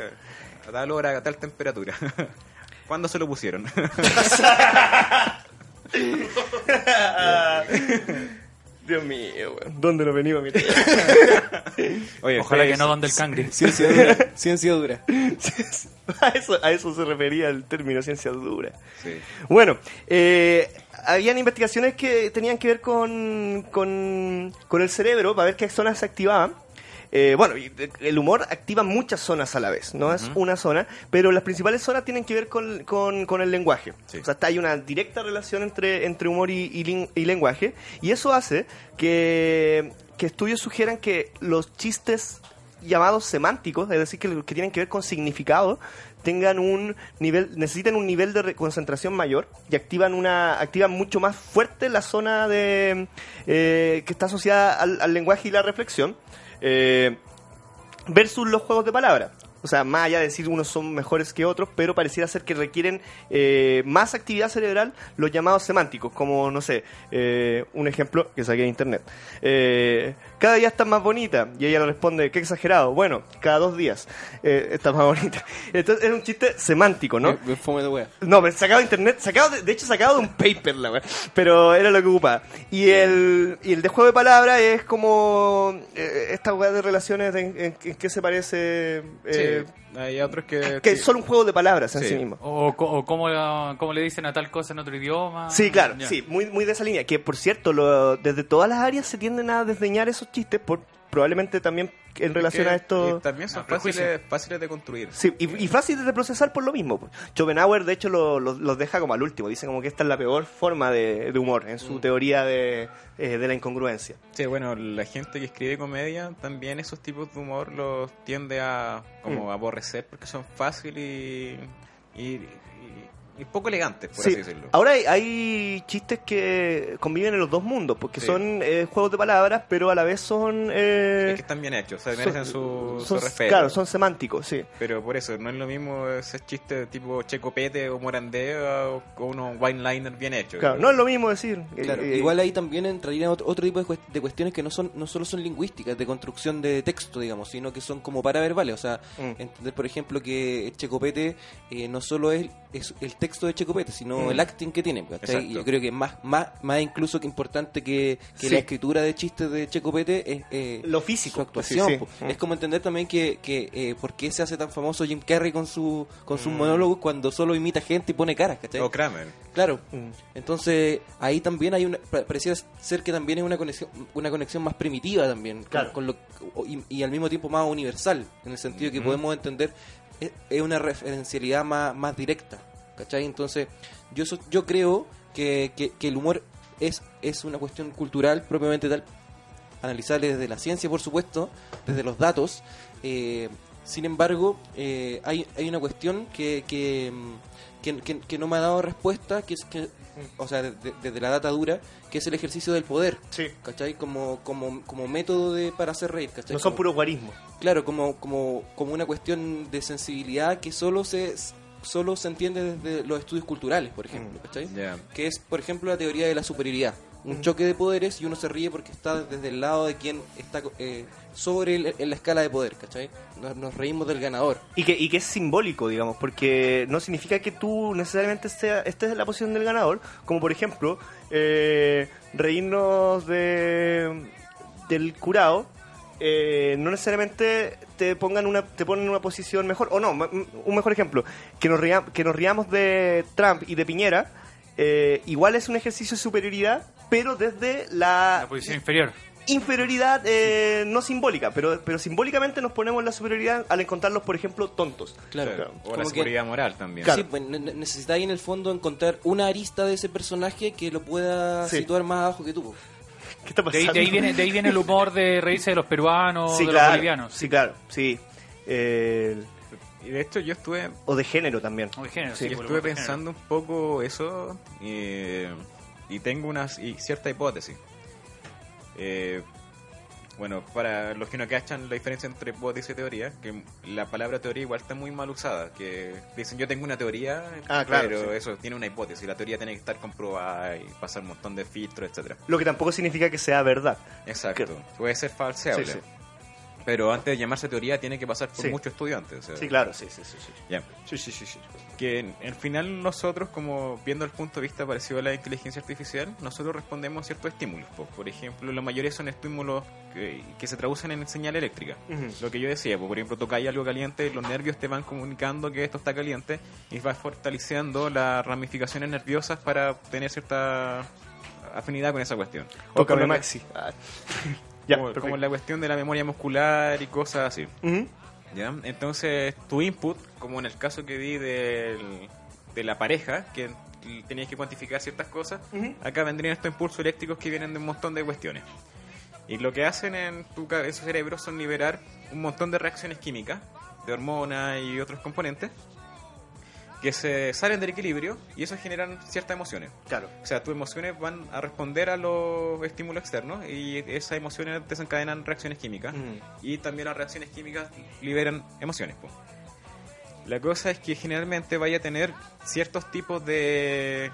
a tal hora, a tal temperatura. ¿Cuándo se lo pusieron? Dios mío, weón. ¿Dónde lo venimos a meter? Oye, Ojalá que no donde el cangre. Ciencia dura. Ciencia dura. a, eso, a eso se refería el término ciencia dura. Sí. Bueno, eh, habían investigaciones que tenían que ver con, con, con el cerebro para ver qué zonas se activaban. Eh, bueno, el humor activa muchas zonas a la vez, no es una zona, pero las principales zonas tienen que ver con, con- con el lenguaje. Sí. O sea, está, hay una directa relación entre, entre humor y, y lin- y lenguaje, y eso hace que, que estudios sugieran que los chistes llamados semánticos, es decir, que, que tienen que ver con significado, tengan un nivel, necesitan un nivel de concentración mayor y activan una, activan mucho más fuerte la zona de eh, que está asociada al, al lenguaje y la reflexión, eh, versus los juegos de palabras. O sea, más allá de decir unos son mejores que otros, pero pareciera ser que requieren eh, más actividad cerebral los llamados semánticos, como, no sé, eh, un ejemplo que saqué de internet. Eh, cada día estás más bonita. Y ella le responde, qué exagerado. Bueno, cada dos días eh, estás más bonita. Entonces es un chiste semántico, ¿no? Me- me Fome de wea. No, pero sacado de internet, sacado de, de hecho sacado de un paper, la wea. Pero era lo que ocupaba. Y el, y el de juego de palabras es como eh, esta weá de relaciones de en, en- en qué se parece. eh, Hay otros que... Que es solo un juego de palabras en Sí. sí mismo. O, o cómo, cómo le dicen a tal cosa en otro idioma. Sí, claro, sí, muy, muy de esa línea. Que por cierto, lo- desde todas las áreas se tienden a desdeñar esos chistes, por, probablemente también en relación a esto. y también son fáciles, fáciles de construir. Sí, y, y fáciles de procesar por lo mismo. Schopenhauer, de hecho, lo- lo- los deja como al último. Dice como que esta es la peor forma de, de humor, en su teoría de, eh, de la incongruencia. Sí, bueno, la gente que escribe comedia también esos tipos de humor los tiende a como Mm. aborrecer porque son fáciles y, y, y- y poco elegantes, por Sí. así decirlo. Ahora hay, hay chistes que conviven en los dos mundos, porque Sí. son eh, juegos de palabras, pero a la vez son... eh, Es que están bien hechos, o sea, son- merecen su, su son- respeto. Claro, son semánticos, sí. Pero por eso, no es lo mismo ese chiste tipo Checopete o Morandeo o unos wine-liner bien hechos. Claro, no es lo mismo decir. Claro, eh, igual ahí también entrarían otro, otro tipo de, cuest- de cuestiones que no son no solo son lingüísticas, de construcción de texto, digamos, sino que son como paraverbales. O sea, Mm. entender, por ejemplo, que Checopete eh, no solo es, es el texto de Checopete, sino Mm. el acting que tiene. ¿cachai? Exacto. Y yo creo que más, más, más incluso que importante que, que Sí. la escritura de chistes de Checopete es eh, Lo físico, su actuación. sí, sí. po. Mm. Es como entender también que, que eh, por qué se hace tan famoso Jim Carrey con su con Mm. sus monólogos cuando solo imita gente y pone caras, ¿cachai? O Kramer. Claro. Mm. Entonces, ahí también hay una. pa- Pareciera ser que también es una conexión una conexión más primitiva también. Claro. Con, lo, y, y al mismo tiempo más universal. En el sentido que podemos entender. Es, una referencialidad más, más directa. ¿Cachai? Entonces, yo, so- yo creo que, que, que el humor es, es una cuestión cultural propiamente tal. Analizable desde la ciencia, por supuesto, desde los datos. eh, sin embargo, eh, hay, hay una cuestión que, que, que, que- no me ha dado respuesta, que es que, o sea, de- de- desde la data dura, que es el ejercicio del poder, Sí. ¿cachai? Como, como, como método de, para hacer reír, ¿cachai? No son puros guarismos. Claro, como, como, como una cuestión de sensibilidad que solo se, solo se entiende desde los estudios culturales, por ejemplo, Mm. ¿cachai? Que es, por ejemplo, la teoría de la superioridad. Un choque de poderes y uno se ríe porque está desde el lado de quien está eh, sobre el- en la escala de poder, ¿cachai? Nos, nos reímos del ganador. Y que, y que es simbólico, digamos, porque no significa que tú necesariamente sea, estés en la posición del ganador, como por ejemplo, eh, reírnos de, del curado, eh, no necesariamente te pongan una te ponen en una posición mejor, o no, un mejor ejemplo, que nos, que nos riamos de Trump y de Piñera, eh, igual es un ejercicio de superioridad, pero desde La la posición inferior. inferioridad eh, no simbólica, pero, pero simbólicamente nos ponemos en la superioridad al encontrarlos, por ejemplo, tontos. Claro. O la que- seguridad moral también. Claro. Sí, pues ne- ne- necesitáis en el fondo encontrar una arista de ese personaje que lo pueda Sí. situar más abajo que tú. ¿Qué está De ahí, pasando? de ahí viene, de ahí viene el humor de reírse de los peruanos, sí, de claro, los bolivianos. Sí, claro, sí. Eh, Y de hecho yo estuve o de género también. O de género, Sí, sí, por estuve pensando un poco eso y, y tengo una y cierta hipótesis. Eh, bueno, para los que no cachan la diferencia entre hipótesis y teoría, que la palabra teoría igual está muy mal usada, que dicen yo tengo una teoría, Ah, claro, pero sí. eso tiene una hipótesis, la teoría tiene que estar comprobada y pasar un montón de filtros, etcétera. Lo que tampoco significa que sea verdad. Exacto, puede ser falseable. Sí, sí. Pero antes de llamarse teoría tiene que pasar por muchos estudiantes. o sea, Sí, claro, sí, sí, sí. sí. Sí, sí, sí, sí. Que en- al final nosotros, como viendo el punto de vista parecido a la inteligencia artificial, nosotros respondemos a ciertos estímulos. po. Por ejemplo, la mayoría son estímulos que, que se traducen en señal eléctrica. Lo que yo decía, po, por ejemplo, tocáis algo caliente, los nervios te van comunicando que esto está caliente y vas fortaleciendo las ramificaciones nerviosas para tener cierta afinidad con esa cuestión. O como- Maxi. Ah. ya, como, la cuestión de la memoria muscular y cosas así. ¿Ya? Entonces, tu input, como en el caso que di del, de la pareja, que tenías que cuantificar ciertas cosas, Ujú. acá vendrían estos impulsos eléctricos que vienen de un montón de cuestiones. Y lo que hacen en tu, ca- en cerebro son liberar un montón de reacciones químicas, de hormonas y otros componentes, que se salen del equilibrio y eso generan ciertas emociones. Claro. O sea, tus emociones van a responder a los estímulos externos y esas emociones desencadenan reacciones químicas Mm. y también las reacciones químicas liberan emociones. po. La cosa es que generalmente vaya a tener ciertos tipos de,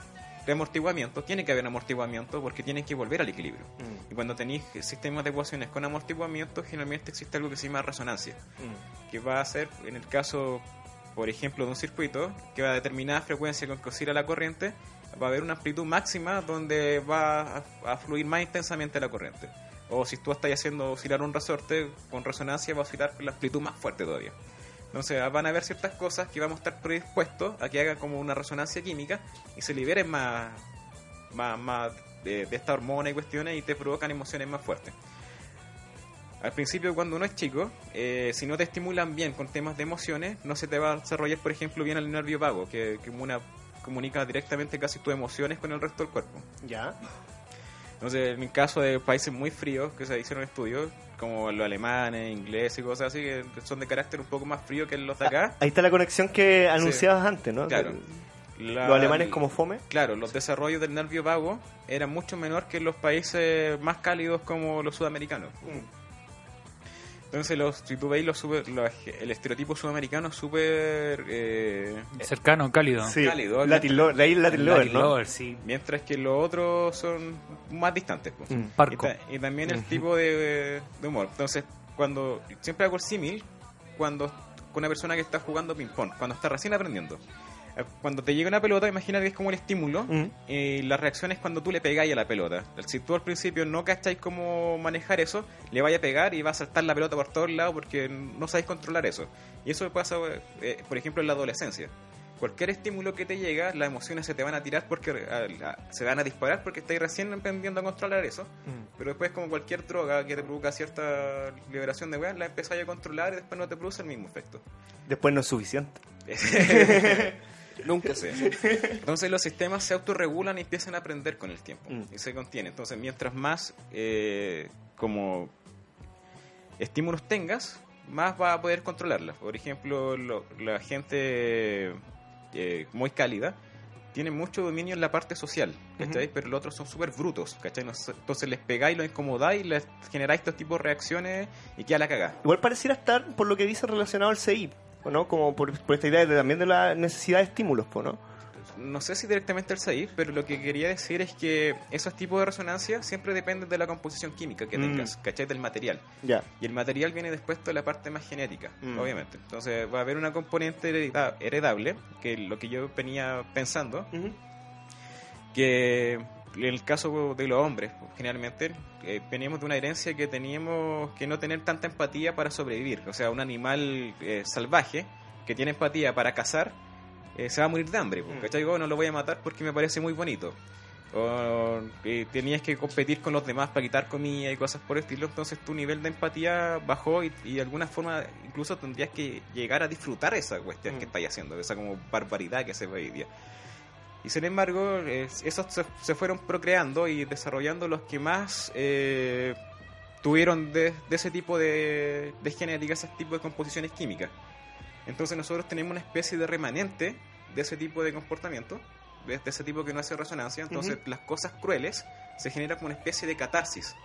de amortiguamiento. Tiene que haber amortiguamiento porque tienen que volver al equilibrio. Mm. Y cuando tenéis sistemas de ecuaciones con amortiguamiento, generalmente existe algo que se llama resonancia Mm. que va a ser, en el caso, por ejemplo, de un circuito, que va a determinada frecuencia con que oscila la corriente, va a haber una amplitud máxima donde va a, fluir más intensamente la corriente. O si tú estás haciendo oscilar un resorte, con resonancia va a oscilar con la amplitud más fuerte todavía. Entonces van a haber ciertas cosas que vamos a estar predispuestos a que hagan como una resonancia química y se liberen más, más, más de, de esta hormona y cuestiones y te provocan emociones más fuertes. Al principio, cuando uno es chico, eh, si no te estimulan bien con temas de emociones, no se te va a desarrollar, por ejemplo, bien el nervio vago, que, que una, comunica directamente casi tus emociones con el resto del cuerpo. Ya. Entonces, en el caso de países muy fríos, que se hicieron estudios, como los alemanes, ingleses y cosas así, que son de carácter un poco más frío que los de acá. Ahí está la conexión que anunciabas antes, ¿no? Claro. La- Los alemanes como fome. Claro, los desarrollos del nervio vago eran mucho menor que en los países más cálidos como los sudamericanos. Entonces, los, si tú veis los super- los- el estereotipo sudamericano es súper... eh, Cercano, cálido. Sí. Cálido, Latin ahí el Latin Lover, Latin ¿no? Lover, sí. mientras que los otros son más distantes. pues. Mm. Parco. Y, ta- y también el tipo de, de humor. Entonces, cuando siempre hago el símil cuando con una persona que está jugando ping-pong, cuando está recién aprendiendo. Eh, Cuando te llega una pelota, imagina que es como el estímulo Mm. y la reacción es cuando tú le pegáis a la pelota. Si tú al principio no cacháis cómo manejar eso, le vaya a pegar y va a saltar la pelota por todos lados porque no sabéis controlar eso. Y eso pasa, eh, por ejemplo, en la adolescencia. Cualquier estímulo que te llega, las emociones se te van a tirar porque eh, a- se van a disparar porque estáis recién aprendiendo a controlar eso. Mm. Pero después, como cualquier droga que te provoca cierta liberación de weas, la empezáis a controlar y después no te produce el mismo efecto. Después no es suficiente. Nunca sé. Entonces los sistemas se autorregulan y empiezan a aprender con el tiempo. Mm. Y se contienen. Entonces mientras más eh, como estímulos tengas, más va a poder controlarlas. Por ejemplo, lo- la gente eh, muy cálida tiene mucho dominio en la parte social, ¿cachai? Pero los otros son súper brutos, ¿cachai? Entonces les pegáis, los incomodáis, les generáis estos tipos de reacciones y queda la cagada. Igual pareciera estar, por lo que dice, relacionado al CI, ¿o ¿no? Como por, por esta idea de, también de la necesidad de estímulos, ¿o ¿no? no sé si directamente el SAIF, pero lo que quería decir es que esos tipos de resonancia siempre dependen de la composición química que Mm. tengas, ¿cachai? Del material. Ya. Y el material viene después de la parte más genética, Mm. obviamente. Entonces va a haber una componente hereda- heredable, que es lo que yo venía pensando, que en el caso de los hombres, generalmente, eh, veníamos de una herencia que teníamos que no tener tanta empatía para sobrevivir. O sea, un animal eh, salvaje que tiene empatía para cazar, eh, se va a morir de hambre. Mm. ¿Cachai? Oh, no lo voy a matar porque me parece muy bonito. O eh, tenías que competir con los demás para quitar comida y cosas por el estilo, entonces tu nivel de empatía bajó y, y de alguna forma incluso tendrías que llegar a disfrutar esa cuestión Mm. que estáis haciendo, esa como barbaridad que se ve hoy día. Y sin embargo, eh, esos se, se fueron procreando y desarrollando los que más eh, tuvieron de, de ese tipo de, de genética, ese tipo de composiciones químicas. Entonces nosotros tenemos una especie de remanente de ese tipo de comportamiento, de, ese tipo que no hace resonancia. Entonces las cosas crueles se generan como una especie de catarsis.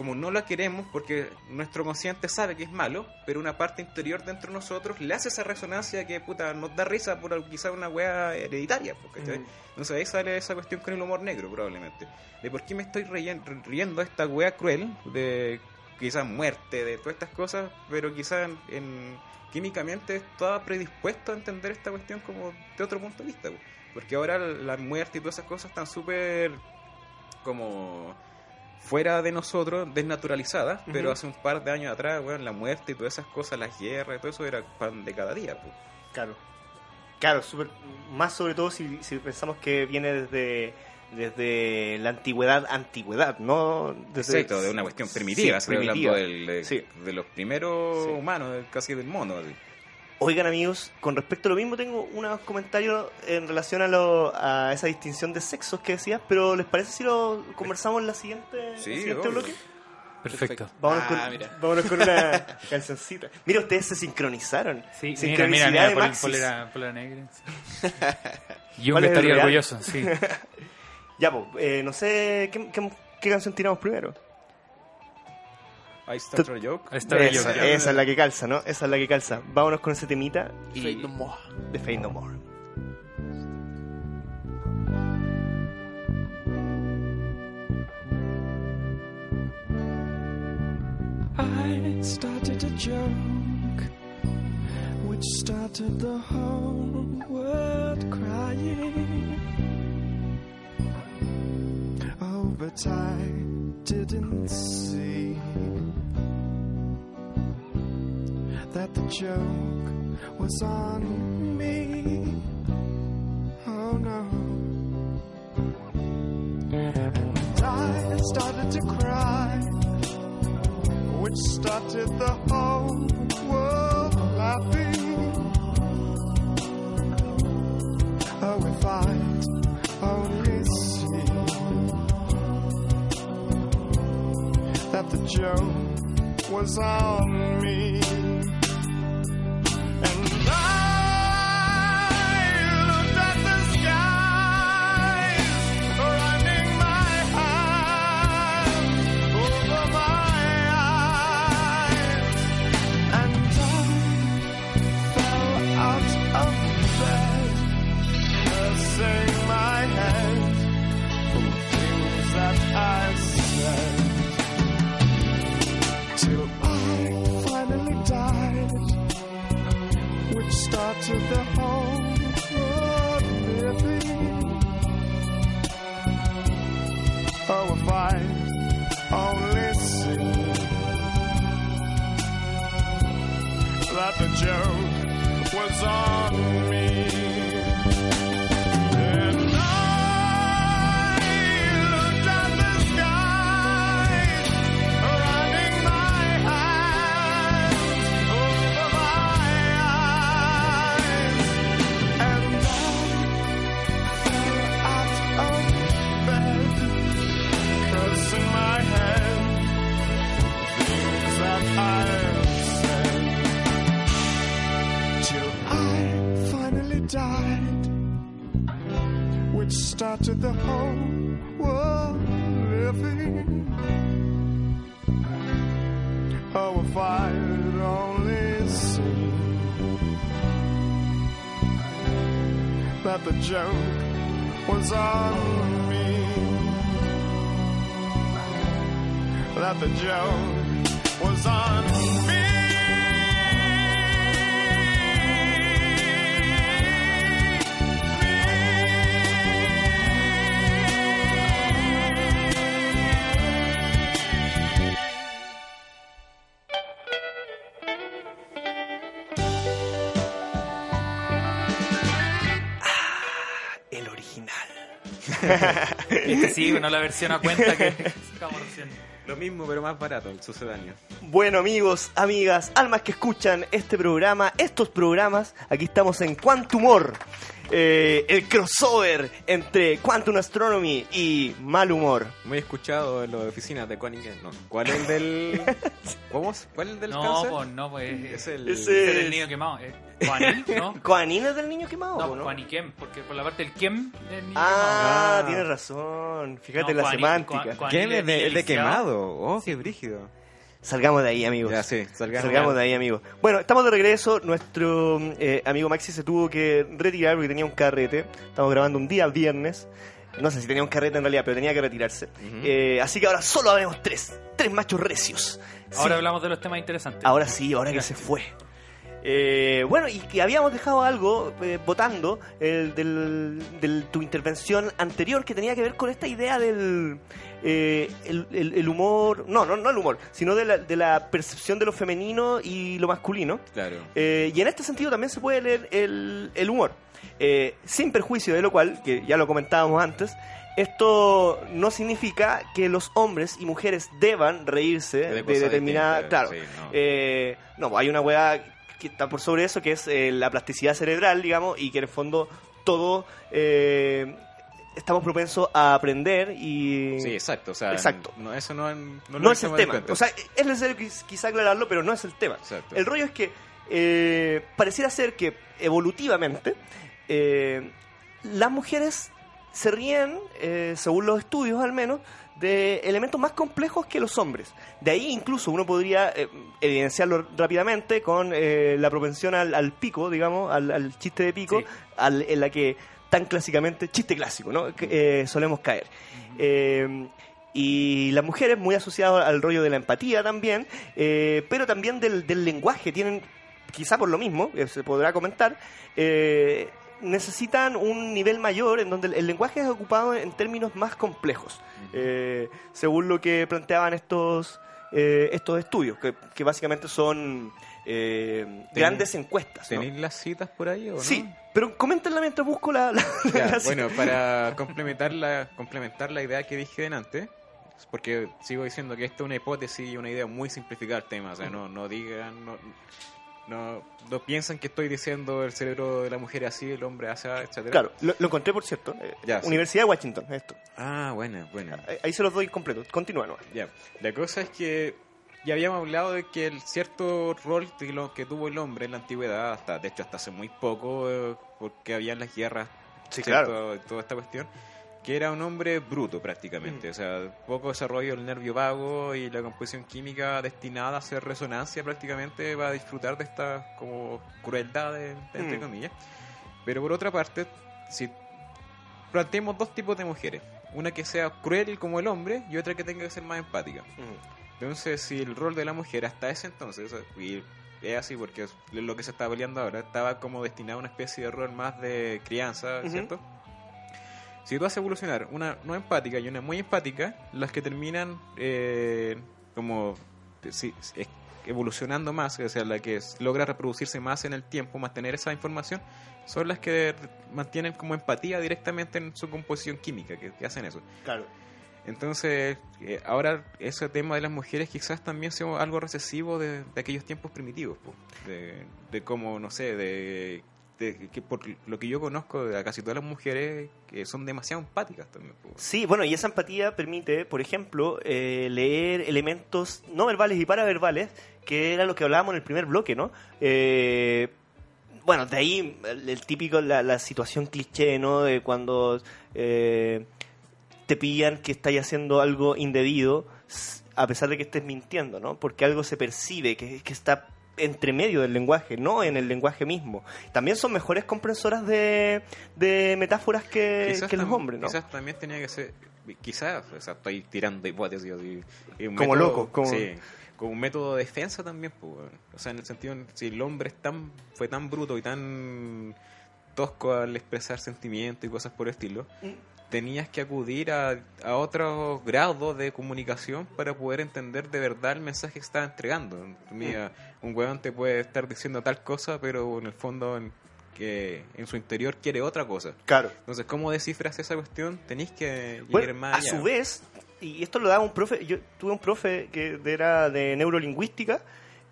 Como no la queremos porque nuestro consciente sabe que es malo, pero una parte interior dentro de nosotros le hace esa resonancia que puta nos da risa por quizá una wea hereditaria. ¿cachai? Mm. Entonces ahí sale esa cuestión con el humor negro probablemente. De por qué me estoy riendo esta wea cruel de quizás muerte, de todas estas cosas, pero quizás en, en- químicamente estaba predispuesto a entender esta cuestión como de otro punto de vista. pues. Porque ahora la muerte y todas esas cosas están súper como fuera de nosotros, desnaturalizadas, pero Ujú. hace un par de años atrás, weón, la muerte y todas esas cosas, las guerras y todo eso era pan de cada día. pues. Claro. Claro, súper- más sobre todo si, si pensamos que viene desde, desde la antigüedad, antigüedad, ¿no? Desde, Exacto, de una cuestión primitiva, Sí, primitiva. hablando del- de, Sí. de los primeros Sí. humanos, casi del mono. así. Oigan amigos, con respecto a lo mismo tengo unos comentarios en relación a, lo, a esa distinción de sexos que decías, pero ¿les parece si lo conversamos en la siguiente, Sí, el siguiente obvio. bloque? Perfecto. Vámonos, Ah, con, mira. vámonos con una cancioncita. Mira, ustedes se sincronizaron. Sí, mira, Sincronicidad mira, mira, de polera, polera negra. Yo ¿Cuál me estaría orgulloso, sí. Ya, pues, eh, no sé, ¿qué, qué, qué canción tiramos primero? I Started a Joke. Ahí está el esa, yo. esa es la que calza, ¿no? Esa es la que calza. Vámonos con ese temita y Fade no more. de Fade No More. I started a joke which started the whole world crying. Oh, but I didn't see that the joke was on me. Oh no. And I started to cry which started the whole world laughing. Oh, if I'd only see that the joke was on me. Which started which started the whole world living. Oh, if I'd only seen that the joke was on me. That the joke was on me. Sí, bueno, la versión a cuenta que sacamos recién. Lo mismo, pero más barato, el sucedáneo. Bueno amigos, amigas, almas que escuchan este programa, estos programas, aquí estamos en Quantumor. Eh, el crossover entre Quantum Astronomy y Mal Humor. Muy escuchado en las oficinas de Quaniken. No, ¿cuál es el del. ¿Cómo? es? ¿Cuál es el del No, cáncer? pues no, pues es, Es el. Es el niño quemado. Eh, ¿Juaní? ¿No? ¿Coanín es del niño quemado? No, pues no? Juaniquem, porque por la parte del Kem del niño Ah, Ah. tienes razón. Fíjate No, la semántica. Juan- Juan- ¿Qué? Juanile ¿El de, el de quemado? Oh, qué brígido. Salgamos de ahí, amigos. Ya, sí, salgamos. Salgamos de ahí, amigos. Bueno, estamos de regreso. Nuestro eh, amigo Maxi se tuvo que retirar porque tenía un carrete. Estamos grabando un día viernes. No sé si tenía un carrete en realidad, pero tenía que retirarse. Eh, así que ahora solo habemos tres. Tres machos recios. Ahora Sí. hablamos de los temas interesantes. Ahora sí, ahora que se fue. Eh, bueno, y que habíamos dejado algo eh, votando el del, del- tu intervención anterior que tenía que ver con esta idea del eh, el, el- el humor, no, no, no el humor, sino de la, de la percepción de lo femenino y lo masculino. Claro. Eh, y en este sentido también se puede leer el, el humor. Eh, sin perjuicio de lo cual, que ya lo comentábamos antes, esto no significa que los hombres y mujeres deban reírse De de, determinada... Claro. sí, no. Eh, no, hay una weá que está por sobre eso, que es eh, la plasticidad cerebral, digamos, y que en el fondo todo... eh, estamos propensos a aprender y... Sí, exacto. O sea, Exacto. No, eso no, no, no es el tema. O sea, es necesario quiz- quizá aclararlo, pero no es el tema. Exacto. El rollo es que eh, pareciera ser que evolutivamente eh, las mujeres se ríen, según los estudios al menos, de elementos más complejos que los hombres. De ahí incluso uno podría eh, evidenciarlo rápidamente con eh, la propensión al, al pico, digamos, al, al chiste de pico, Sí. al- en la que tan clásicamente, chiste clásico, ¿no? Que, eh, solemos caer. Y las mujeres, muy asociadas al rollo de la empatía también, pero también del, del lenguaje, tienen, quizá por lo mismo, se podrá comentar, eh, necesitan un nivel mayor en donde el, el lenguaje es ocupado en términos más complejos, eh, según lo que planteaban estos, eh, estos estudios, que, que básicamente son eh, grandes encuestas. ¿no? ¿Tenéis las citas por ahí o no? Sí, pero coméntenla mientras busco la... la- Ya, la- bueno, para complementar la, complementar la idea que dije antes, porque sigo diciendo que esto es una hipótesis y una idea muy simplificada del tema, o sea, no, no digan, no, no, no piensan que estoy diciendo el cerebro de la mujer así, el hombre así, etcétera. Claro, lo, lo encontré por cierto. eh, Ya, sí. Universidad de Washington, esto. Ah, bueno, bueno. Ahí, ahí se los doy completo. Continúa, ¿no? Ya, la cosa es que ya habíamos hablado de que el cierto rol de lo que tuvo el hombre en la antigüedad, hasta de hecho hasta hace muy poco, eh, porque habían las guerras, Sí, ¿cierto? toda esta cuestión, que era un hombre bruto prácticamente, Mm. o sea, poco desarrollo del nervio vago y la composición química destinada a hacer resonancia prácticamente va a disfrutar de esta como crueldad, de- de- entre Mm. comillas. Pero por otra parte, si planteemos dos tipos de mujeres, una que sea cruel como el hombre y otra que tenga que ser más empática. Entonces, si el rol de la mujer hasta ese entonces, y es así porque es lo que se está peleando ahora, estaba como destinado a una especie de rol más de crianza. ¿cierto? Si tú a evolucionar una no empática y una muy empática, las que terminan eh, como evolucionando más, o sea, la que logra reproducirse más en el tiempo, mantener esa información, son las que mantienen como empatía directamente en su composición química, que- que hacen eso. Claro. Entonces, eh, ahora ese tema de las mujeres quizás también sea algo recesivo de, de aquellos tiempos primitivos, po. de, de cómo, no sé, de, de que por lo que yo conozco, de casi todas las mujeres que son demasiado empáticas también. Sí, bueno, y esa empatía permite, por ejemplo, eh, leer elementos no verbales y paraverbales, que era lo que hablábamos en el primer bloque, ¿no? Eh, bueno, de ahí el, típico, la, la situación cliché, ¿no? De cuando eh, te pillan que estás haciendo algo indebido, a pesar de que estés mintiendo, ¿no? Porque algo se percibe, que está entre medio del lenguaje, no en el lenguaje mismo. También son mejores comprensoras de, de metáforas que, que los hombres, ¿no? Quizás también tenía que ser, quizás, o sea, estoy tirando hipótesis y un Como loco, como- sí, como un método de defensa también, pues, o sea, en el sentido, si el hombre es tan, fue tan bruto y tan tosco al expresar sentimientos y cosas por el estilo, Mm. Tenías que acudir a, a otros grados de comunicación para poder entender de verdad el mensaje que estaba entregando. Mira, un huevón te puede estar diciendo tal cosa, pero en el fondo en, que en su interior quiere otra cosa. Claro. Entonces, ¿cómo descifras esa cuestión? Tenéis que llegar más a allá. su vez, y esto lo daba un profe, yo tuve un profe que era de neurolingüística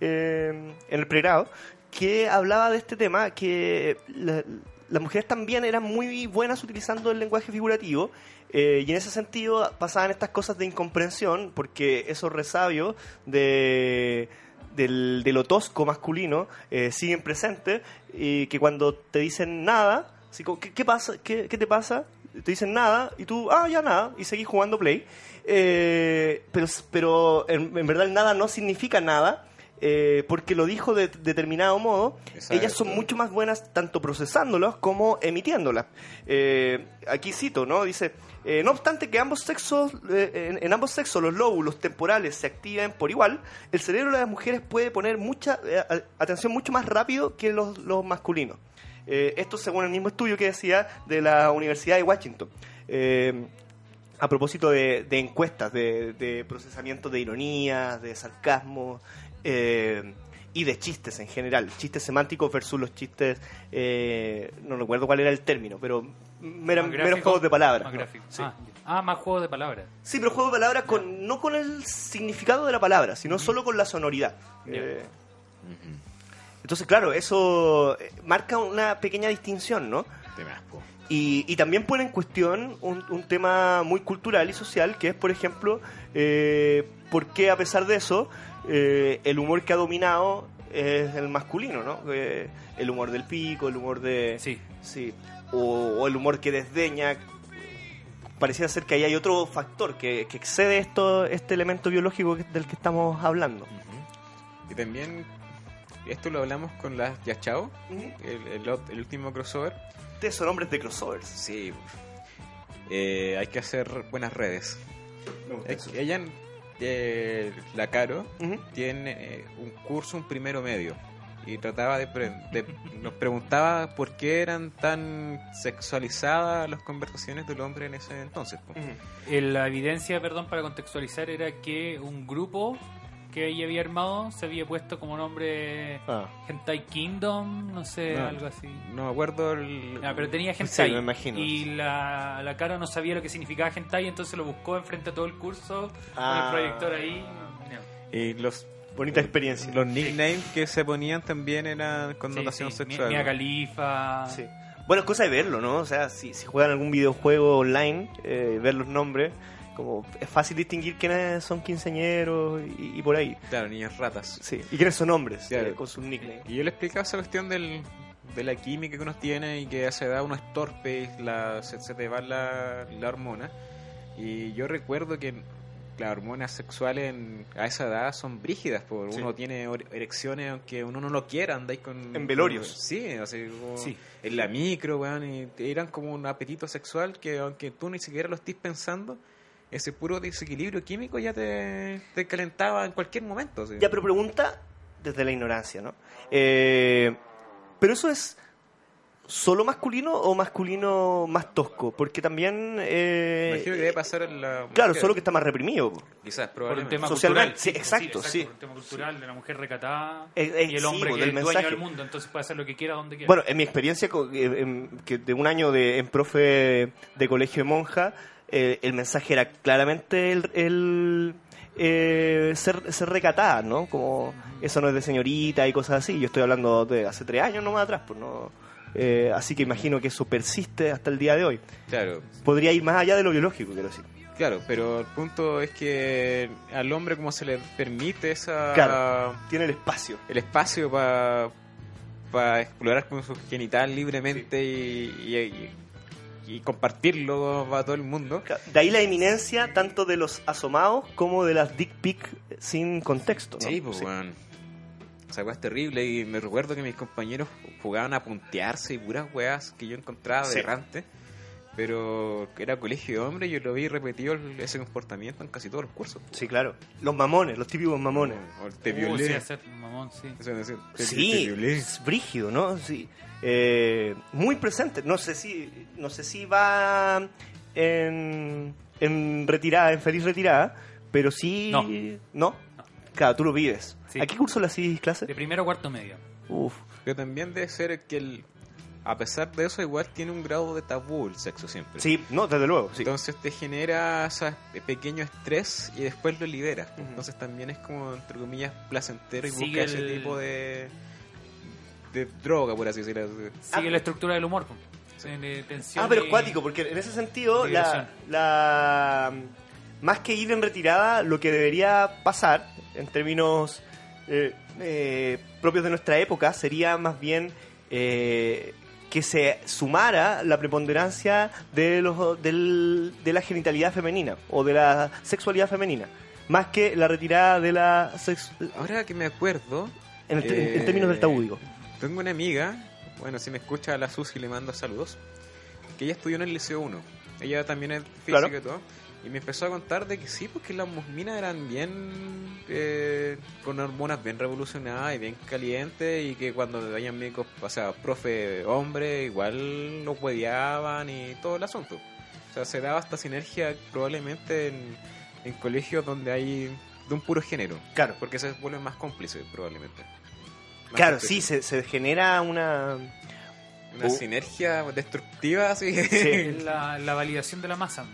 eh, en el pregrado, que hablaba de este tema, que la- las mujeres también eran muy buenas utilizando el lenguaje figurativo eh, y en ese sentido pasaban estas cosas de incomprensión porque esos resabios de, del, de lo tosco masculino eh, siguen presentes y que cuando te dicen nada, así ¿qué, pasa? ¿Qué, ¿Qué te pasa? Te dicen nada y tú, ah, ya nada, y seguís jugando play. Eh, pero pero en, en verdad el nada no significa nada. Eh, porque lo dijo de determinado modo, Exacto. ellas son mucho más buenas tanto procesándolas como emitiéndolas. Eh, aquí cito, ¿no? Dice, eh, no obstante que ambos sexos, en, en ambos sexos los lóbulos temporales se activen por igual, el cerebro de las mujeres puede poner mucha atención mucho más rápido que los, los masculinos. Esto según el mismo estudio que decía de la Universidad de Washington. A propósito de, de encuestas, de, de procesamiento de ironías, de sarcasmo eh, y de chistes en general. Chistes semánticos versus los chistes, eh, no recuerdo cuál era el término, pero meros juegos de palabras. más ¿no? gráfico. Sí. Ah. Ah, más juegos de palabras. Sí, pero juego de palabras con, no con el significado de la palabra, sino solo con la sonoridad. Eh, entonces, claro, eso marca una pequeña distinción, ¿no? Y, y también pone en cuestión un, un tema muy cultural y social, que es, por ejemplo, eh, por qué a pesar de eso, eh, el humor que ha dominado es el masculino, ¿no? Eh, el humor del pico, el humor de... Sí. Sí. O, o el humor que desdeña. Pareciera ser que ahí hay otro factor que, que excede esto, este elemento biológico del que estamos hablando. Y también, esto lo hablamos con las Yachao, el, el último crossover. Ustedes son hombres de crossovers. Sí, eh, hay que hacer buenas redes. Es- Ella, eh, la Caro, tiene eh, un curso, un primero medio. Y trataba de, pre- de- Nos preguntaba por qué eran tan sexualizadas las conversaciones del hombre en ese entonces. Eh, La evidencia, perdón, para contextualizar, era que un grupo que ella había armado se había puesto como nombre Ah. Hentai Kingdom, no sé, No. algo así. No me acuerdo el... Ah, pero tenía Sí, hentai. me imagino. Y la, la cara no sabía lo que significaba hentai, entonces lo buscó enfrente a todo el curso Ah. con el proyector ahí. No. Y los, Bonita experiencia. los nicknames que se ponían también eran connotación Sí, sexual. Mia Khalifa. Sí. Bueno, es cosa de verlo, ¿no? O sea, si, si juegan algún videojuego online, eh, ver los nombres, como es fácil distinguir quiénes son quinceañeros y, y por ahí. Claro, niñas ratas. Sí. Y quiénes son hombres, Claro. eh, con sus nicknames. Y yo le explicaba esa cuestión del, de la química que uno tiene y que a esa edad uno es torpe y la, se, se te va la, la hormona. Y yo recuerdo que las hormonas sexuales en- a esa edad son brígidas, porque Sí. uno tiene erecciones aunque uno no lo quiera, andáis con... En velorios. con- sí, así como Sí. en la micro, weón, y eran como un apetito sexual que aunque tú ni siquiera lo estés pensando, ese puro desequilibrio químico ya te, te calentaba en cualquier momento. así. Ya, pero pregunta desde la ignorancia, ¿no? Eh, pero eso es solo masculino o masculino más tosco, porque también... eh, Imagino que debe pasar en la Claro, mujer. solo que está más reprimido. Quizás, Por un probablemente. tema Socialmente, cultural. sí, exacto, sí. Por un tema cultural de la mujer recatada Eh, eh, y el sí, hombre pues, que es del el dueño mensaje. del mundo, entonces puede hacer lo que quiera donde quiera. Bueno, en mi experiencia co- eh, en- que de un año de, en profe de colegio de monja, eh, el mensaje era claramente el, el, eh, ser, ser recatada, ¿no? Como eso no es de señorita y cosas así. Yo estoy hablando de hace tres años nomás atrás, pues no. Eh, así que imagino que eso persiste hasta el día de hoy. Claro, Podría ir más allá de lo biológico, quiero decir. claro, pero el punto es que al hombre como se le permite esa Claro. Tiene el espacio. el espacio para explorar con su genital libremente y, y- y- y compartirlo a todo el mundo. De ahí la eminencia tanto de los asomados como de las dick pic sin contexto. ¿no? Sí, pues, weón. Esa weá es terrible y me recuerdo que mis compañeros jugaban a puntearse y puras weas que yo encontraba Sí. aberrante. Pero era colegio de hombres y yo lo vi repetido ese comportamiento en casi todos los cursos. Sí, claro. Los mamones, los típicos mamones. O el te Uh, violé. sí, hacer mamón, sí. Eso es decir, te- Sí, te violé. es brígido, ¿no? Sí. Eh, muy presente. No sé si, no sé si va en, en retirada, en feliz retirada, pero sí. No. ¿No? Claro, tú lo vives. Sí. ¿A qué curso le hacís clase? De primero a cuarto medio. Uf. Pero también debe ser que el, a pesar de eso igual tiene un grado de tabú el sexo siempre. Sí, no, desde luego. Sí. Entonces te genera ese pequeño estrés y después lo liberas. Entonces también es como, entre comillas, placentero y Sigue busca ese el- tipo de... de droga, por así decirlo. Sigue la estructura del humor. po. De tensión Ah, pero y- cuático, porque en ese sentido, la, la- más que ir en retirada, lo que debería pasar, en términos eh, eh, propios de nuestra época, sería más bien eh, que se sumara la preponderancia de, los, del- de la genitalidad femenina o de la sexualidad femenina, más que la retirada de la sex- Ahora que me acuerdo... en, el- en eh, términos del tabú, digo. Tengo una amiga, bueno, si me escucha la Susi le mando saludos, que ella estudió en el Liceo 1. Ella también es física Claro. y todo. Y me empezó a contar de que sí, porque las minas eran bien. eh, con hormonas bien revolucionadas y bien calientes. Y que cuando veían médicos, o sea, profe hombre, igual los hueveaban y todo el asunto. O sea, se daba esta sinergia probablemente en, en colegios donde hay de un puro género. Claro. Porque se vuelven más cómplices, probablemente. Claro, sí, se, se genera una... Una Uh. sinergia destructiva, así. Es la, la validación de la masa.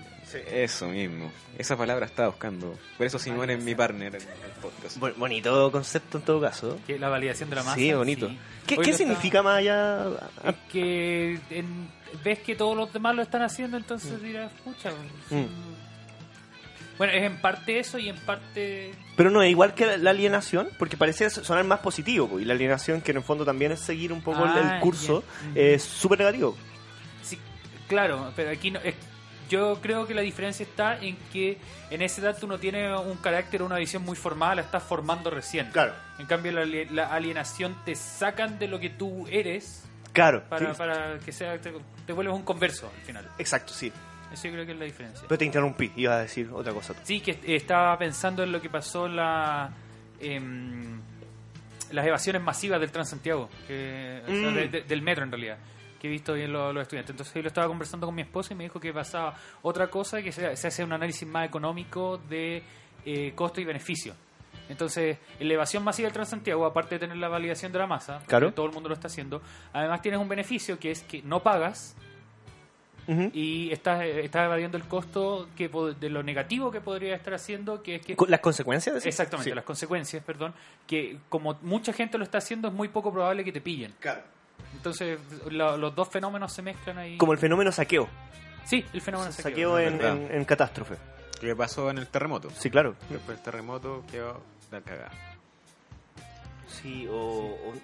Eso mismo. Esa palabra estaba buscando. Por eso Simón es mi partner en el podcast. Bo- bonito concepto en todo caso. Que la validación de la masa. Sí, bonito. sí. ¿Qué, qué lo está- significa más allá? Es que en- ves que todos los demás lo están haciendo, entonces dirás, pucha. Mm. Bueno, es en parte eso y en parte. Pero no es igual que la, alienación, porque parece sonar más positivo, po, y la alienación, que en el fondo también es seguir un poco el- Ah, el curso. Ujú. es súper negativo. Sí, claro, pero aquí no. es- yo creo que la diferencia está en que en esa edad tú no tienes un carácter o una visión muy formal, la estás formando recién. Claro. En cambio, la, la alienación te sacan de lo que tú eres Claro. para, sí. para que sea te, te vuelves un converso al final. Exacto, sí. Eso yo creo que es la diferencia. Pero te interrumpí, ibas a decir otra cosa. Sí, que eh, estaba pensando en lo que pasó la, em, las evasiones masivas del Transantiago, que, o sea, Mm. de- de- del metro en realidad, que he visto hoy en lo- los estudiantes. Entonces yo lo estaba conversando con mi esposa y me dijo que pasaba otra cosa, que se, se hace un análisis más económico de eh, costo y beneficio. Entonces, en la evasión masiva del Transantiago, aparte de tener la validación de la masa, Claro. todo el mundo lo está haciendo, además tienes un beneficio que es que no pagas Y estás, eh, estás evadiendo el costo que de lo negativo que podría estar haciendo, que es que ¿Con ¿Las consecuencias? decís? exactamente Sí. las consecuencias, perdón, que como mucha gente lo está haciendo es muy poco probable que te pillen. Claro. Entonces lo- los dos fenómenos se mezclan ahí. Como el fenómeno saqueo. Sí, el fenómeno Saqueo, saqueo. en- en catástrofe. ¿Qué pasó en el terremoto? Sí, claro. Después del terremoto quedó la cagada. Sí, o,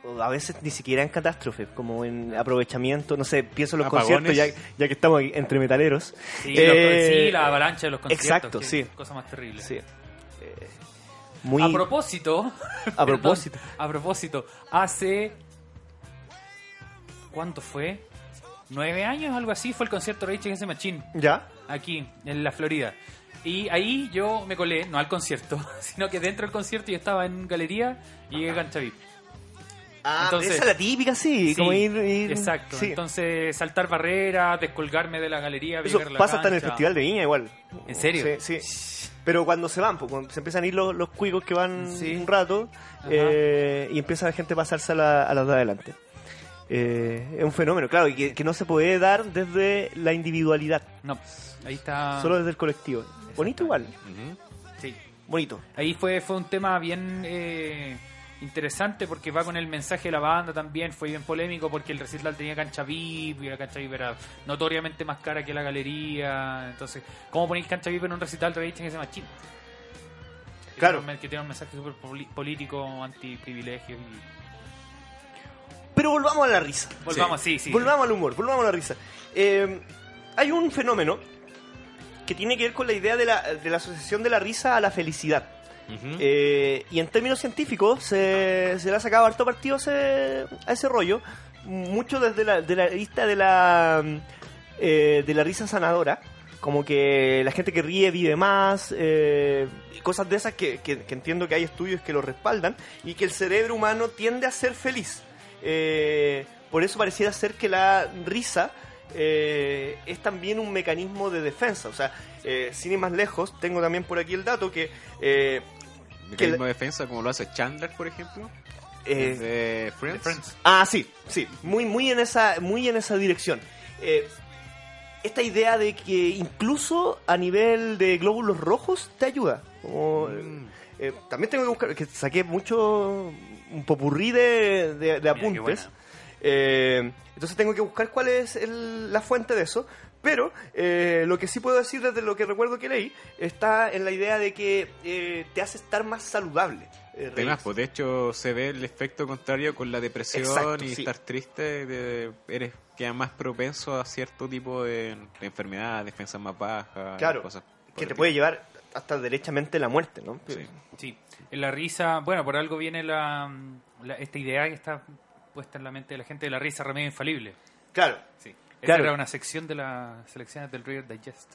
o- o a veces ni siquiera en catástrofe, como en aprovechamiento, no sé, pienso en los Apagones. conciertos, ya, ya que estamos aquí entre metaleros. Sí, Eh, los- sí, la avalancha de los conciertos. Exacto, que sí. es Cosa más terrible. Sí. Eh, muy... A propósito, A propósito. perdón, a propósito, hace ¿cuánto fue? Nueve años, algo así, fue el concierto de Rage Against the Machine ¿Ya? aquí en la Florida. Y ahí yo me colé, no al concierto, sino que dentro del concierto yo estaba en galería y llegué a Cancha VIP. Ah, Entonces- esa es la típica, sí, Sí, como ir... ir- Exacto. sí. Entonces, saltar barreras, descolgarme de la galería, Eso la pasa hasta en el. Festival de Viña igual. ¿En serio? Sí, sí. Pero cuando se van, pues, cuando se empiezan a ir los, los cuicos que van un rato eh, y empieza la gente a pasarse a, la, a las de adelante. Eh, es un fenómeno, claro, y que, que no se puede dar desde la individualidad, No, ahí está. solo desde el colectivo. Bonito igual, Sí. bonito. Ahí fue, fue un tema bien eh, interesante porque va con el mensaje de la banda también. Fue bien polémico porque el recital tenía cancha VIP y la cancha VIP era notoriamente más cara que la galería. Entonces, ¿cómo ponéis cancha VIP en un recital de Against the Machine? Claro. Que tiene un mensaje súper político, anti-privilegios. Y... Pero volvamos a la risa. Volvamos, sí, sí. Volvamos al humor, volvamos a la risa. Eh, hay un fenómeno que tiene que ver con la idea de la, de la asociación de la risa a la felicidad. Eh, y en términos científicos se, se le ha sacado harto partido a ese, a ese rollo, mucho desde la, de la vista de la, eh, de la risa sanadora, como que la gente que ríe vive más, eh, cosas de esas que, que- que entiendo que hay estudios que lo respaldan, y que el cerebro humano tiende a ser feliz. Eh, por eso pareciera ser que la risa eh, es también un mecanismo de defensa. O sea, eh, sin ir más lejos, tengo también por aquí el dato que... eh, Mecanismo de defensa como lo hace Chandler, por ejemplo. eh, de Friends. Ah, sí, sí, muy, muy en esa, muy en esa dirección. Eh, esta idea de que incluso a nivel de glóbulos rojos te ayuda. Como, Mm. eh, también tengo que buscar, que saqué mucho un popurrí de, de- de qué apuntes. Eh, entonces tengo que buscar cuál es el- la fuente de eso. Pero eh, lo que sí puedo decir desde lo que recuerdo que leí está en la idea de que eh, te hace estar más saludable. eh, pues de hecho se ve el efecto contrario con la depresión Exacto, y sí. estar triste, de- eres queda más propenso a cierto tipo de, de enfermedad, defensas más bajas, Claro, cosas que te puede llevar hasta derechamente la muerte, ¿no? Sí. Sí, en la risa, bueno, por algo viene la, la- esta idea que está puesta en la mente de la gente de la risa remedio infalible. Claro. Sí. Claro. Era una sección de las selecciones del Reader Digest.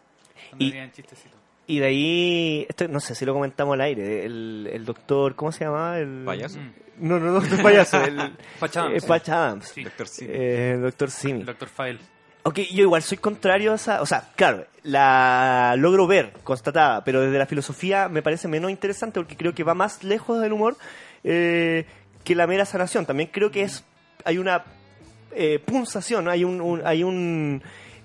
Donde Y- venían chistecitos. Y de ahí, esto no sé si lo comentamos al aire, el, el doctor, ¿cómo se llamaba? El, Payaso. Mm. No, no, doctor payaso, el Patch Adams. eh, Patch Adams. Sí. Doctor Simi. Eh, el doctor Simi. Dr. File. Ok, yo igual soy contrario a esa, o sea, claro, la logro ver, constatada, pero desde la filosofía me parece menos interesante porque creo que va más lejos del humor eh, que la mera sanación. También creo que es, hay una eh, punzación, hay un, hay un,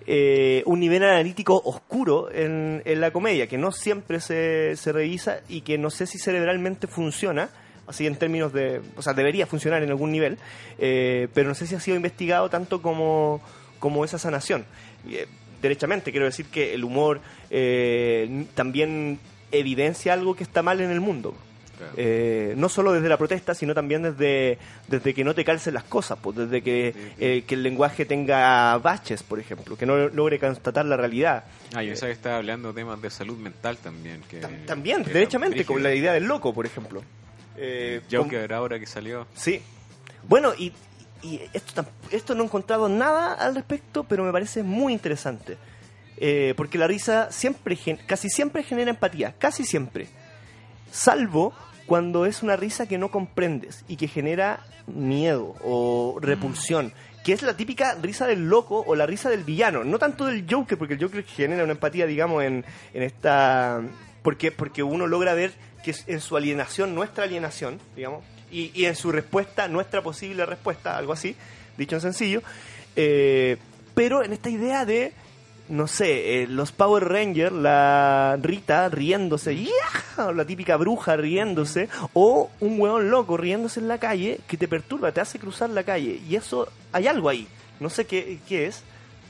eh, un nivel analítico oscuro en, en la comedia que no siempre se, se revisa y que no sé si cerebralmente funciona. Así en términos de, o sea, debería funcionar en algún nivel, eh, pero no sé si ha sido investigado tanto como, como esa sanación. Eh, derechamente, quiero decir que el humor eh, también evidencia algo que está mal en el mundo. Claro. Eh, no solo desde la protesta, sino también desde, desde que no te calcen las cosas, pues desde que, Sí, sí. eh, que el lenguaje tenga baches, por ejemplo, que no logre constatar la realidad. Ah, yo sabía que estaba hablando de temas de salud mental también. Que, Tam- también, que derechamente, con la idea del loco, por ejemplo. Eh, Joker ahora que salió. Sí. Bueno, y, y esto, esto no he encontrado nada al respecto, pero me parece muy interesante. Eh, porque la risa siempre, casi siempre genera empatía, casi siempre. Salvo cuando es una risa que no comprendes y que genera miedo o repulsión. Que es la típica risa del loco o la risa del villano. No tanto del Joker, porque el Joker genera una empatía, digamos, en, en esta... Porque, porque uno logra ver que es en su alienación, nuestra alienación, digamos, y, y en su respuesta, nuestra posible respuesta, algo así, dicho en sencillo. Eh, pero en esta idea de, no sé, eh, los Power Rangers, la Rita riéndose, ¡ya! o la típica bruja riéndose, o un hueón loco riéndose en la calle que te perturba, te hace cruzar la calle. Y eso, hay algo ahí. No sé qué, qué es,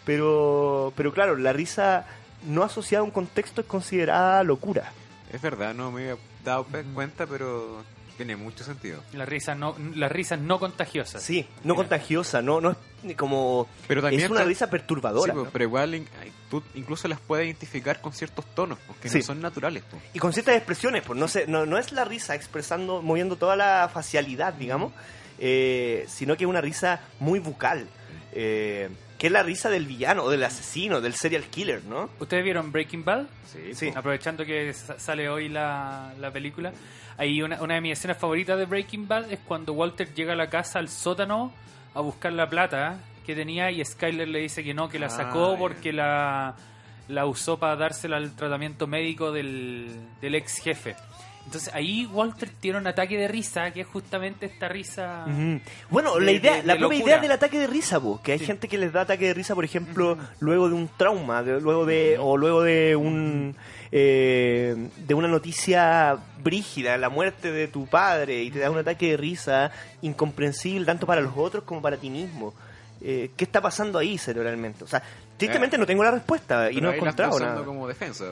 pero, pero claro, la risa no asociada a un contexto es considerada locura. Es verdad, no me había dado cuenta, pero tiene mucho sentido. La risa no, las risas no contagiosas. Sí, no contagiosa, no, no es ni como... Pero también es una está- risa perturbadora. Sí, pues, ¿no? pero igual tú incluso las puedes identificar con ciertos tonos, porque Sí. no son naturales. pues. Y con ciertas expresiones, pues no sé, no, no es la risa expresando, moviendo toda la facialidad, digamos, eh, sino que es una risa muy bucal, eh, que es la risa del villano, o del asesino, del serial killer, ¿no? ¿Ustedes vieron Breaking Bad? Sí, Sí. Aprovechando que sa- sale hoy la, la película, hay una, una de mis escenas favoritas de Breaking Bad es cuando Walter llega a la casa, al sótano, a buscar la plata que tenía y Skyler le dice que no, que la Ah, sacó porque la, la usó para dársela al tratamiento médico del, del ex jefe. Entonces ahí Walter tiene un ataque de risa, que es justamente esta risa... Bueno, De- la idea, de- la propia locura. idea del ataque de risa, po, que hay Sí. gente que les da ataque de risa, por ejemplo, luego de un trauma, luego de o luego de un eh, de una noticia brígida, la muerte de tu padre y te da un ataque de risa incomprensible tanto para los otros como para ti mismo. Eh, ¿Qué está pasando ahí cerebralmente? O sea, tristemente no tengo la respuesta y Pero no he encontrado nada. como defensa.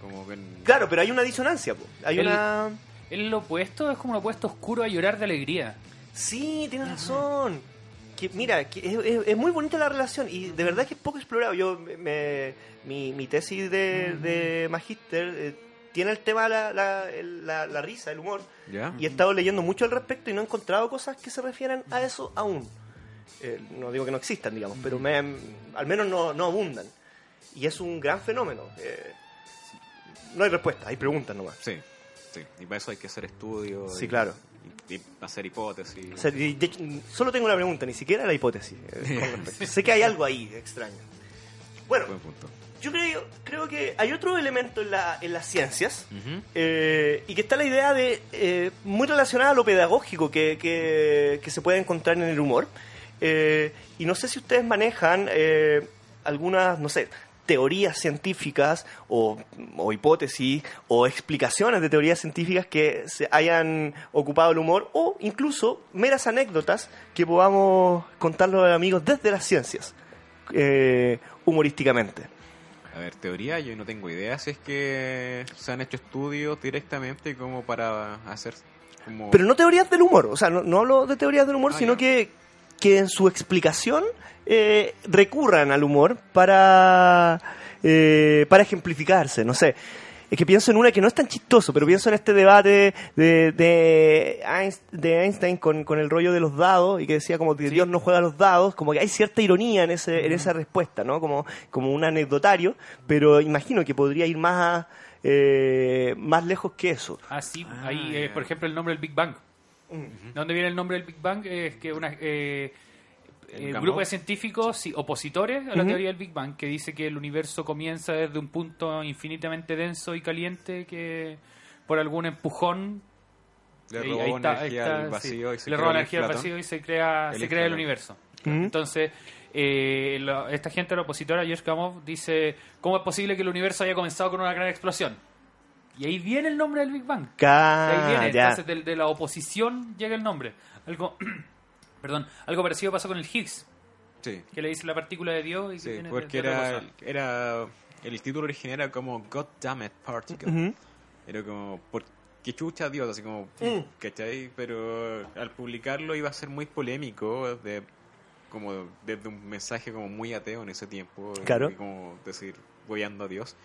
Como que Claro, pero hay una disonancia, po. hay El- una Es lo opuesto, es como lo opuesto oscuro a llorar de alegría. Sí, tienes razón. Que, mira, que es, es- es muy bonita la relación y de verdad que es poco explorado. Yo me, mi, mi tesis de, de magíster eh, tiene el tema la, la, el- la- la risa, el humor y he estado leyendo mucho al respecto y no he encontrado cosas que se refieran a eso aún. Eh, no digo que no existan, digamos, pero me, al menos no, no abundan. Y es un gran fenómeno. Eh, no hay respuesta, hay preguntas nomás. Sí, sí. Y para eso hay que hacer estudios. Sí, y- claro. Y, y hacer hipótesis. O sea, de- solo tengo una pregunta, ni siquiera la hipótesis. eh, sé que hay algo ahí extraño. Bueno, Buen punto. yo creo, creo que hay otro elemento en, la, en las ciencias eh, y que está la idea de eh, muy relacionada a lo pedagógico que, que- que se puede encontrar en el humor. Eh, y no sé si ustedes manejan eh, algunas, no sé, teorías científicas o, o hipótesis o explicaciones de teorías científicas que se hayan ocupado el humor o incluso meras anécdotas que podamos contarle a los amigos desde las ciencias, eh, humorísticamente. A ver, teoría, yo no tengo idea si es que se han hecho estudios directamente como para hacer como... Pero no teorías del humor, o sea, no, no hablo de teorías del humor, Ah, sino ya. que, que en su explicación eh, recurran al humor para, eh, para ejemplificarse, no sé. Es que pienso en una que no es tan chistoso, pero pienso en este debate de, de, Einst- de Einstein con, con el rollo de los dados y que decía como que Dios no juega los dados, como que hay cierta ironía en, ese, en esa respuesta, ¿no? Como, como un anecdotario, pero imagino que podría ir más, eh, más lejos que eso. Ah, sí. Ah, Ahí, eh, por ejemplo, el nombre del Big Bang. ¿De dónde viene el nombre del Big Bang? Es que una, eh, el Gamow. grupo de científicos sí, opositores a la teoría del Big Bang, que dice que el universo comienza desde un punto infinitamente denso y caliente que por algún empujón Le ahí- robó energía al vacío y se le creó roba el energía al Platón. vacío y se crea, El se crea el universo. Entonces, eh, lo- esta gente, la opositora, George dice, ¿cómo es posible que el universo haya comenzado con una gran explosión? Y ahí viene el nombre del Big Bang. De ahí Ah, viene, ya. entonces de, de la oposición llega el nombre. Algo, perdón, algo parecido pasó con el Higgs, Sí, que le dice la partícula de Dios y que sí, viene de- porque era, era... El título original era como God Damn It Particle. Era como, ¿por qué chucha Dios? Así como, Mm. ¿cachai? Pero al publicarlo iba a ser muy polémico, de, como desde un mensaje como muy ateo en ese tiempo. Claro. como decir, voyando a Dios.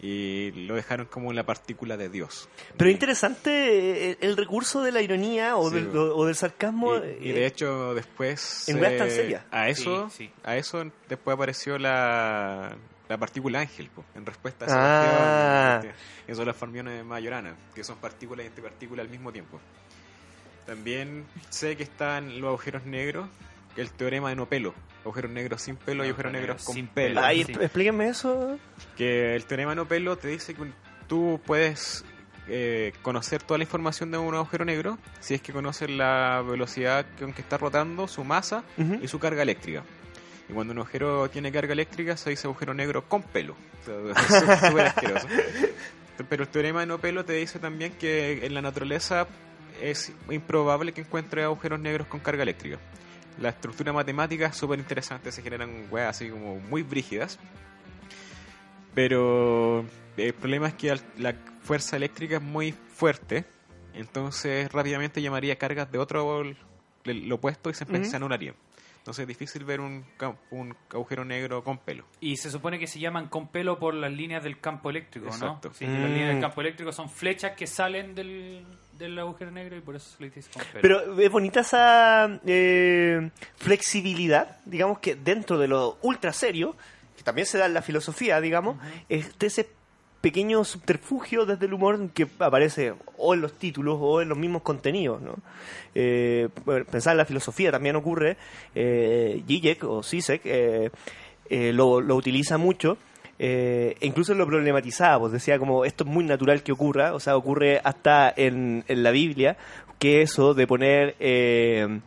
Y lo dejaron como la partícula de Dios. Pero Y- interesante eh, el, recurso de la ironía o, Sí, del, bueno. o del sarcasmo. Y, y eh, de hecho después en weas tan eh, serias. a eso Sí, sí. a eso después apareció la, la partícula ángel po, en respuesta a esa Ah. que son las fermiones mayoranas que son partículas y antipartículas al mismo tiempo también sé que están los agujeros negros el teorema de no pelo agujeros negros sin pelo y agujeros negros con sin pelo. Ay, sí. exp- explíquenme eso. que el teorema de no pelo te dice que tú puedes eh, conocer toda la información de un agujero negro si es que conoces la velocidad con que está rotando, su masa y su carga eléctrica. Y cuando un agujero tiene carga eléctrica se dice agujero negro con pelo. O sea, es súper asqueroso. Pero el teorema de no pelo te dice también que en la naturaleza es improbable que encuentres agujeros negros con carga eléctrica. La estructura matemática es súper interesante, se generan weas así como muy brígidas. Pero el problema es que la fuerza eléctrica es muy fuerte, entonces rápidamente llamaría cargas de otro el, lo opuesto y se, Ujú. se anularía. Entonces es difícil ver un, un agujero negro con pelo. Y se supone que se llaman con pelo por las líneas del campo eléctrico, Exacto. ¿no? Sí, Mm. las líneas del campo eléctrico son flechas que salen del, del agujero negro y por eso se le dice con pelo. Pero es bonita esa eh, flexibilidad, digamos que dentro de lo ultra serio, que también se da en la filosofía, digamos, este ese pequeño subterfugio desde el humor que aparece o en los títulos o en los mismos contenidos, ¿no? Eh, pensar en la filosofía también ocurre, eh, o Zizek eh, eh, lo, lo utiliza mucho, eh, e incluso lo problematizaba, pues decía como esto es muy natural que ocurra, o sea, ocurre hasta en, en la Biblia, que eso de poner eh,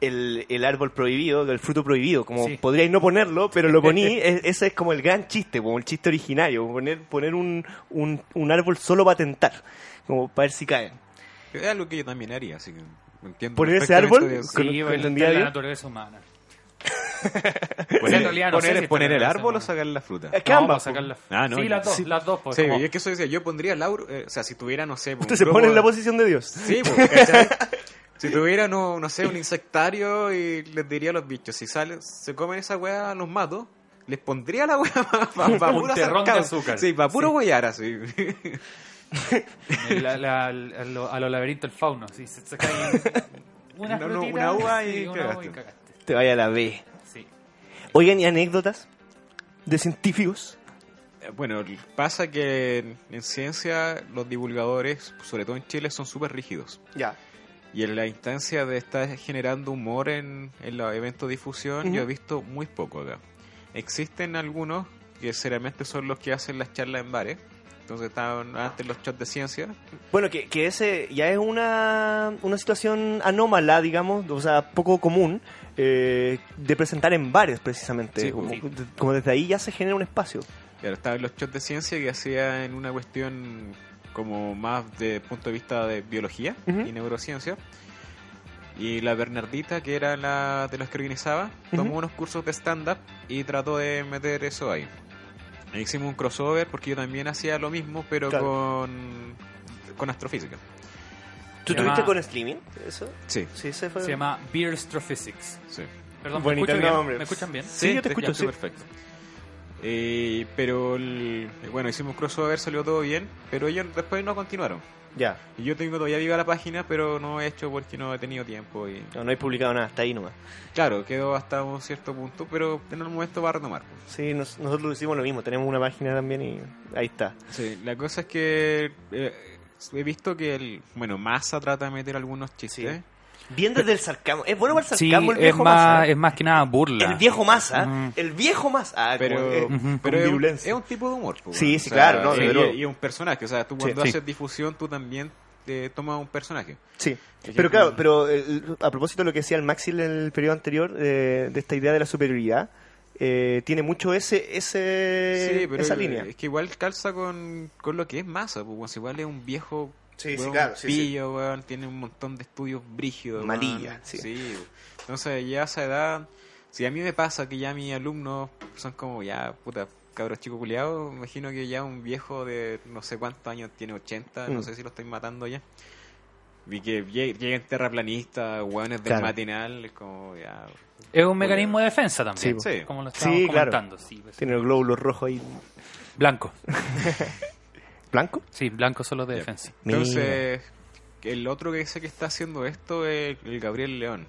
el, el árbol prohibido, el fruto prohibido, como Sí. podríais no ponerlo, pero lo poní, e- ese es como el gran chiste, como el chiste originario, poner, poner un, un, un árbol solo para tentar, como para ver si caen. Es algo que yo también haría, así que entiendo. ¿Poner ese árbol? de- con- Sí, con bueno, el la naturaleza humana. Poner, en realidad no poner- si poner el la árbol o sacar la fruta. Es que No, ambas, vamos a pues. sacarla. Ah, no, sí, las dos, sí. las dos. Pues, Sí, como- y es que eso decía, yo pondría el árbol, eh, o sea, si tuviera, no sé, Usted un se pone en la posición de Dios. Sí, pues. Si tuviera, no, no sé, un insectario y les diría a los bichos, si salen, se comen esa weá, los mato, les pondría la weá para Un puro hacer terrón de azúcar. Sí, para puro huear así. La- la- a, lo- a los laberintos del fauno. Sí, se, se caen una, No, no, frutita, una uva y sí, una uva y cagaste. cagaste. Te vaya a la B. Sí. Oigan, ¿y anécdotas de científicos? Eh, Bueno, pasa que en, en ciencia los divulgadores, sobre todo en Chile, son súper rígidos. Ya. Y en la instancia de estar generando humor en, en los eventos de difusión, Ujú. yo he visto muy poco acá. Existen algunos que seriamente son los que hacen las charlas en bares, Entonces estaban antes los shots de ciencia. Bueno, que, que ese ya es una, una situación anómala, digamos, o sea, poco común, eh, de presentar en bares precisamente. Sí, como, sí. como desde ahí ya se genera un espacio. Claro, estaban los shots de ciencia que hacía en una cuestión como más de punto de vista de biología y neurociencia. Y la Bernardita, que era la de los que organizaba, tomó unos cursos de stand-up y trató de meter eso ahí. E hicimos un crossover porque yo también hacía lo mismo, pero Claro. con, con astrofísica. ¿Tú Se tuviste llama- con streaming? ¿Eso? Sí, Sí, ese fue. Se llama Beer Astrophysics. sí. Perdón, ¿me escuchan bien? ¿Me escuchan bien? Sí, yo te escucho, sí. perfecto. Eh, pero el- bueno, hicimos crossover, salió todo bien, pero ellos después no continuaron. Ya. Y yo tengo todavía viva la página, pero no he hecho porque no he tenido tiempo. Y No, no hay publicado nada, hasta ahí nomás. claro, quedó hasta un cierto punto, pero en algún momento va a retomar. pues. Sí, nos- nosotros hicimos lo mismo, tenemos una página también y ahí está. Sí, la cosa es que eh, he visto que el bueno Massa trata de meter algunos chistes. Bien desde el sarcasmo. Es bueno para el Sí, sarcasmo el es viejo más, masa. es más que nada burla. El viejo masa. El viejo masa. Ah, Pero, eh, con pero es, un, es tipo de humor. pues, Sí, sí, claro, no, y, es un personaje. O sea, tú cuando Sí. haces difusión, tú también te tomas un personaje. Sí, pero claro, pero el- a propósito de lo que decía el Maxi en el periodo anterior, eh, de esta idea de la superioridad, eh, tiene mucho ese, ese sí, pero esa línea. es que igual calza con, con lo que es Massa. Pues, igual es un viejo. Sí, sí, claro, sí, pillo, weón, tiene un montón de estudios brígidos. Malilla, sí. weón. Entonces, ya a esa edad, si a mí me pasa que ya mis alumnos son como ya, puta, cabros chicos culiados, me imagino que ya un viejo de no sé cuántos años tiene 80, no Mm. sé si lo estoy matando ya. Vi que lle- lleguen terraplanistas, hueones del Claro. matinal, es como ya. Es un mecanismo de defensa también. Sí, sí. Como lo estábamos Sí, claro. comentando. Sí, pues, Tiene el glóbulo rojo ahí. Blanco. ¿Blanco? Sí, blanco solo de defensa. Entonces, el otro que sé que está haciendo esto es el Gabriel León.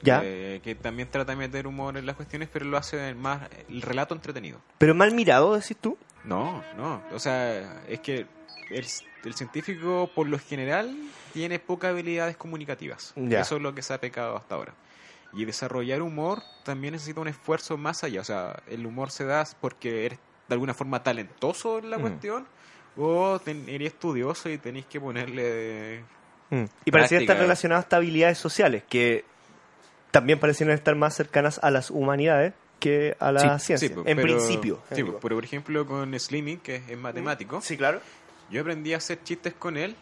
Ya. eh, que también trata de meter humor en las cuestiones, pero lo hace más el relato entretenido. Pero mal mirado, decís tú. No, no. O sea, es que el, el científico, por lo general, tiene pocas habilidades comunicativas. Ya. Eso es lo que se ha pecado hasta ahora. Y desarrollar humor también necesita un esfuerzo más allá. O sea, el humor se da porque eres de alguna forma talentoso en la Mm. cuestión o ten- eres estudioso y tenéis que ponerle... Mm. Y parecía Práctica. estar relacionado a habilidades sociales, que también parecían estar más cercanas a las humanidades que a la Sí, ciencia. sí, en pero- principio. Sí, pero por ejemplo con Slimming, que es matemático, Sí, claro. yo aprendí a hacer chistes con él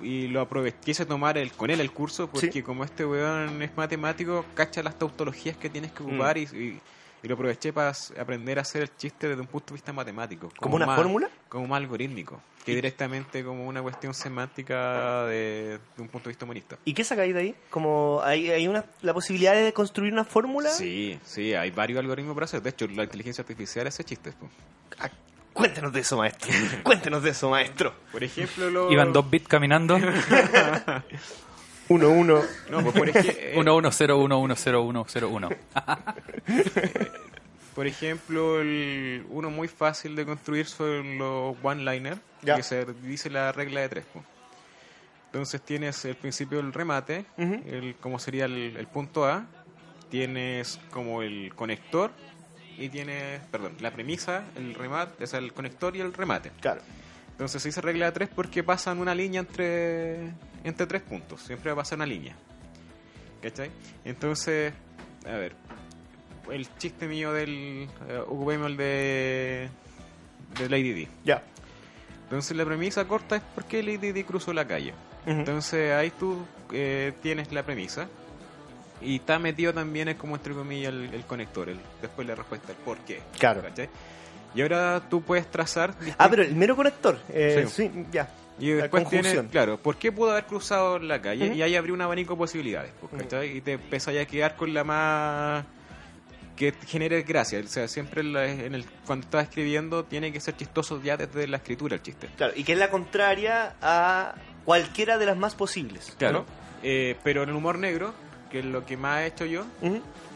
y lo aproveché, quise tomar el, con él el curso porque Sí. como este weón es matemático, cacha las tautologías que tienes que Mm. ocupar y, y- y lo aproveché para aprender a hacer el chiste desde un punto de vista matemático. ¿Como una más- fórmula? Como más algorítmico, que directamente como una cuestión semántica de, de un punto de vista humanista. ¿Y qué sacáis de ahí? Como hay, hay una, la posibilidad de construir una fórmula. Sí, sí, hay varios algoritmos para hacer. De hecho, la inteligencia artificial hace chistes. pues. Ah, Cuéntenos de eso, maestro. Cuéntenos de eso, maestro. Por ejemplo, lo... Iban dos bits caminando. Uno, uno. No, pues por, ej- eh, 1101100101. por ejemplo, el- uno muy fácil de construir son los one-liner, que se dice la regla de tres. pues. Entonces tienes el principio del remate, Ujú. el, como sería el, el punto A, tienes como el conector y tienes, perdón, la premisa, el remate, o sea, el conector y el remate. Claro. Entonces se dice regla de tres porque pasan una línea entre, entre tres puntos. Siempre va a pasar una línea. ¿Cachai? Entonces, a ver, el chiste mío del... eh, ocupemos el de... de Lady D. Ya. Entonces la premisa corta es por qué Lady D cruzó la calle. Entonces ahí tú eh, tienes la premisa. Y está metido también es como entre comillas el, el conector. el- después la respuesta, el por qué. Claro. ¿Cachai? Y ahora tú puedes trazar... Ah, pero el mero conector. Eh, Sí. sí. ya. Y después conjunción. claro, ¿por qué pudo haber cruzado la calle? Y ahí abrió un abanico de posibilidades, ¿cachai? Y te empiezas a quedar con la más que genere gracia. O sea, siempre en la- en el, cuando estás escribiendo tiene que ser chistoso ya desde la escritura el chiste. Claro. Y que es la contraria a cualquiera de las más posibles. Claro. Eh, pero en el humor negro, que es lo que más he hecho yo,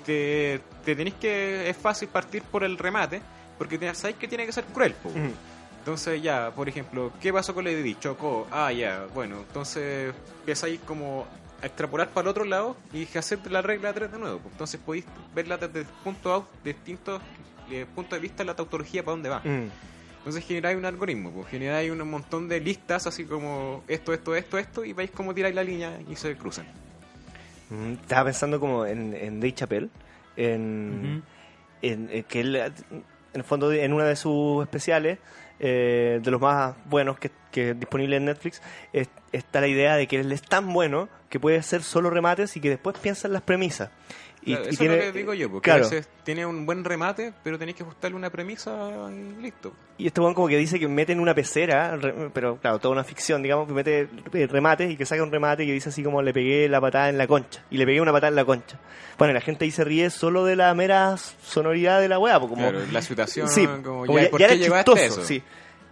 te, te tenéis que... Es fácil partir por el remate, porque sabéis que tiene que ser cruel. Ujú. Entonces ya, por ejemplo, ¿qué pasó con Lady Di? Chocó. Ah, ya, bueno, entonces empezáis como a extrapolar para el otro lado y hacer la regla 3 de nuevo. Entonces podéis verla desde puntos distintos eh, puntos de vista de la tautología para dónde va. Mm. Entonces generáis un algoritmo, pues, generáis un montón de listas así como esto, esto, esto, esto, y vais como tiráis la línea y se cruzan. Mm, Estaba pensando como en, en Dave Chappelle, en, en- en que él, en el fondo, en una de sus especiales, eh, de los más buenos que, que es disponible en Netflix, es- está la idea de que él es tan bueno que puede hacer solo remates y que después piensa en las premisas. Y, Claro, y eso tiene- es lo que digo yo, porque claro, a veces tiene un buen remate, pero tenéis que ajustarle una premisa y listo. y este weón como que dice que mete en una pecera, re- pero claro, toda una ficción, digamos, que mete eh, remates y que saca un remate que dice así como le pegué la patada en la concha. Y le pegué una patada en la concha. Bueno, y la gente ahí se ríe solo de la mera sonoridad de la weá, como... Claro, la situación, Sí, como, como ya, ¿por ya qué era chistoso, eso? sí.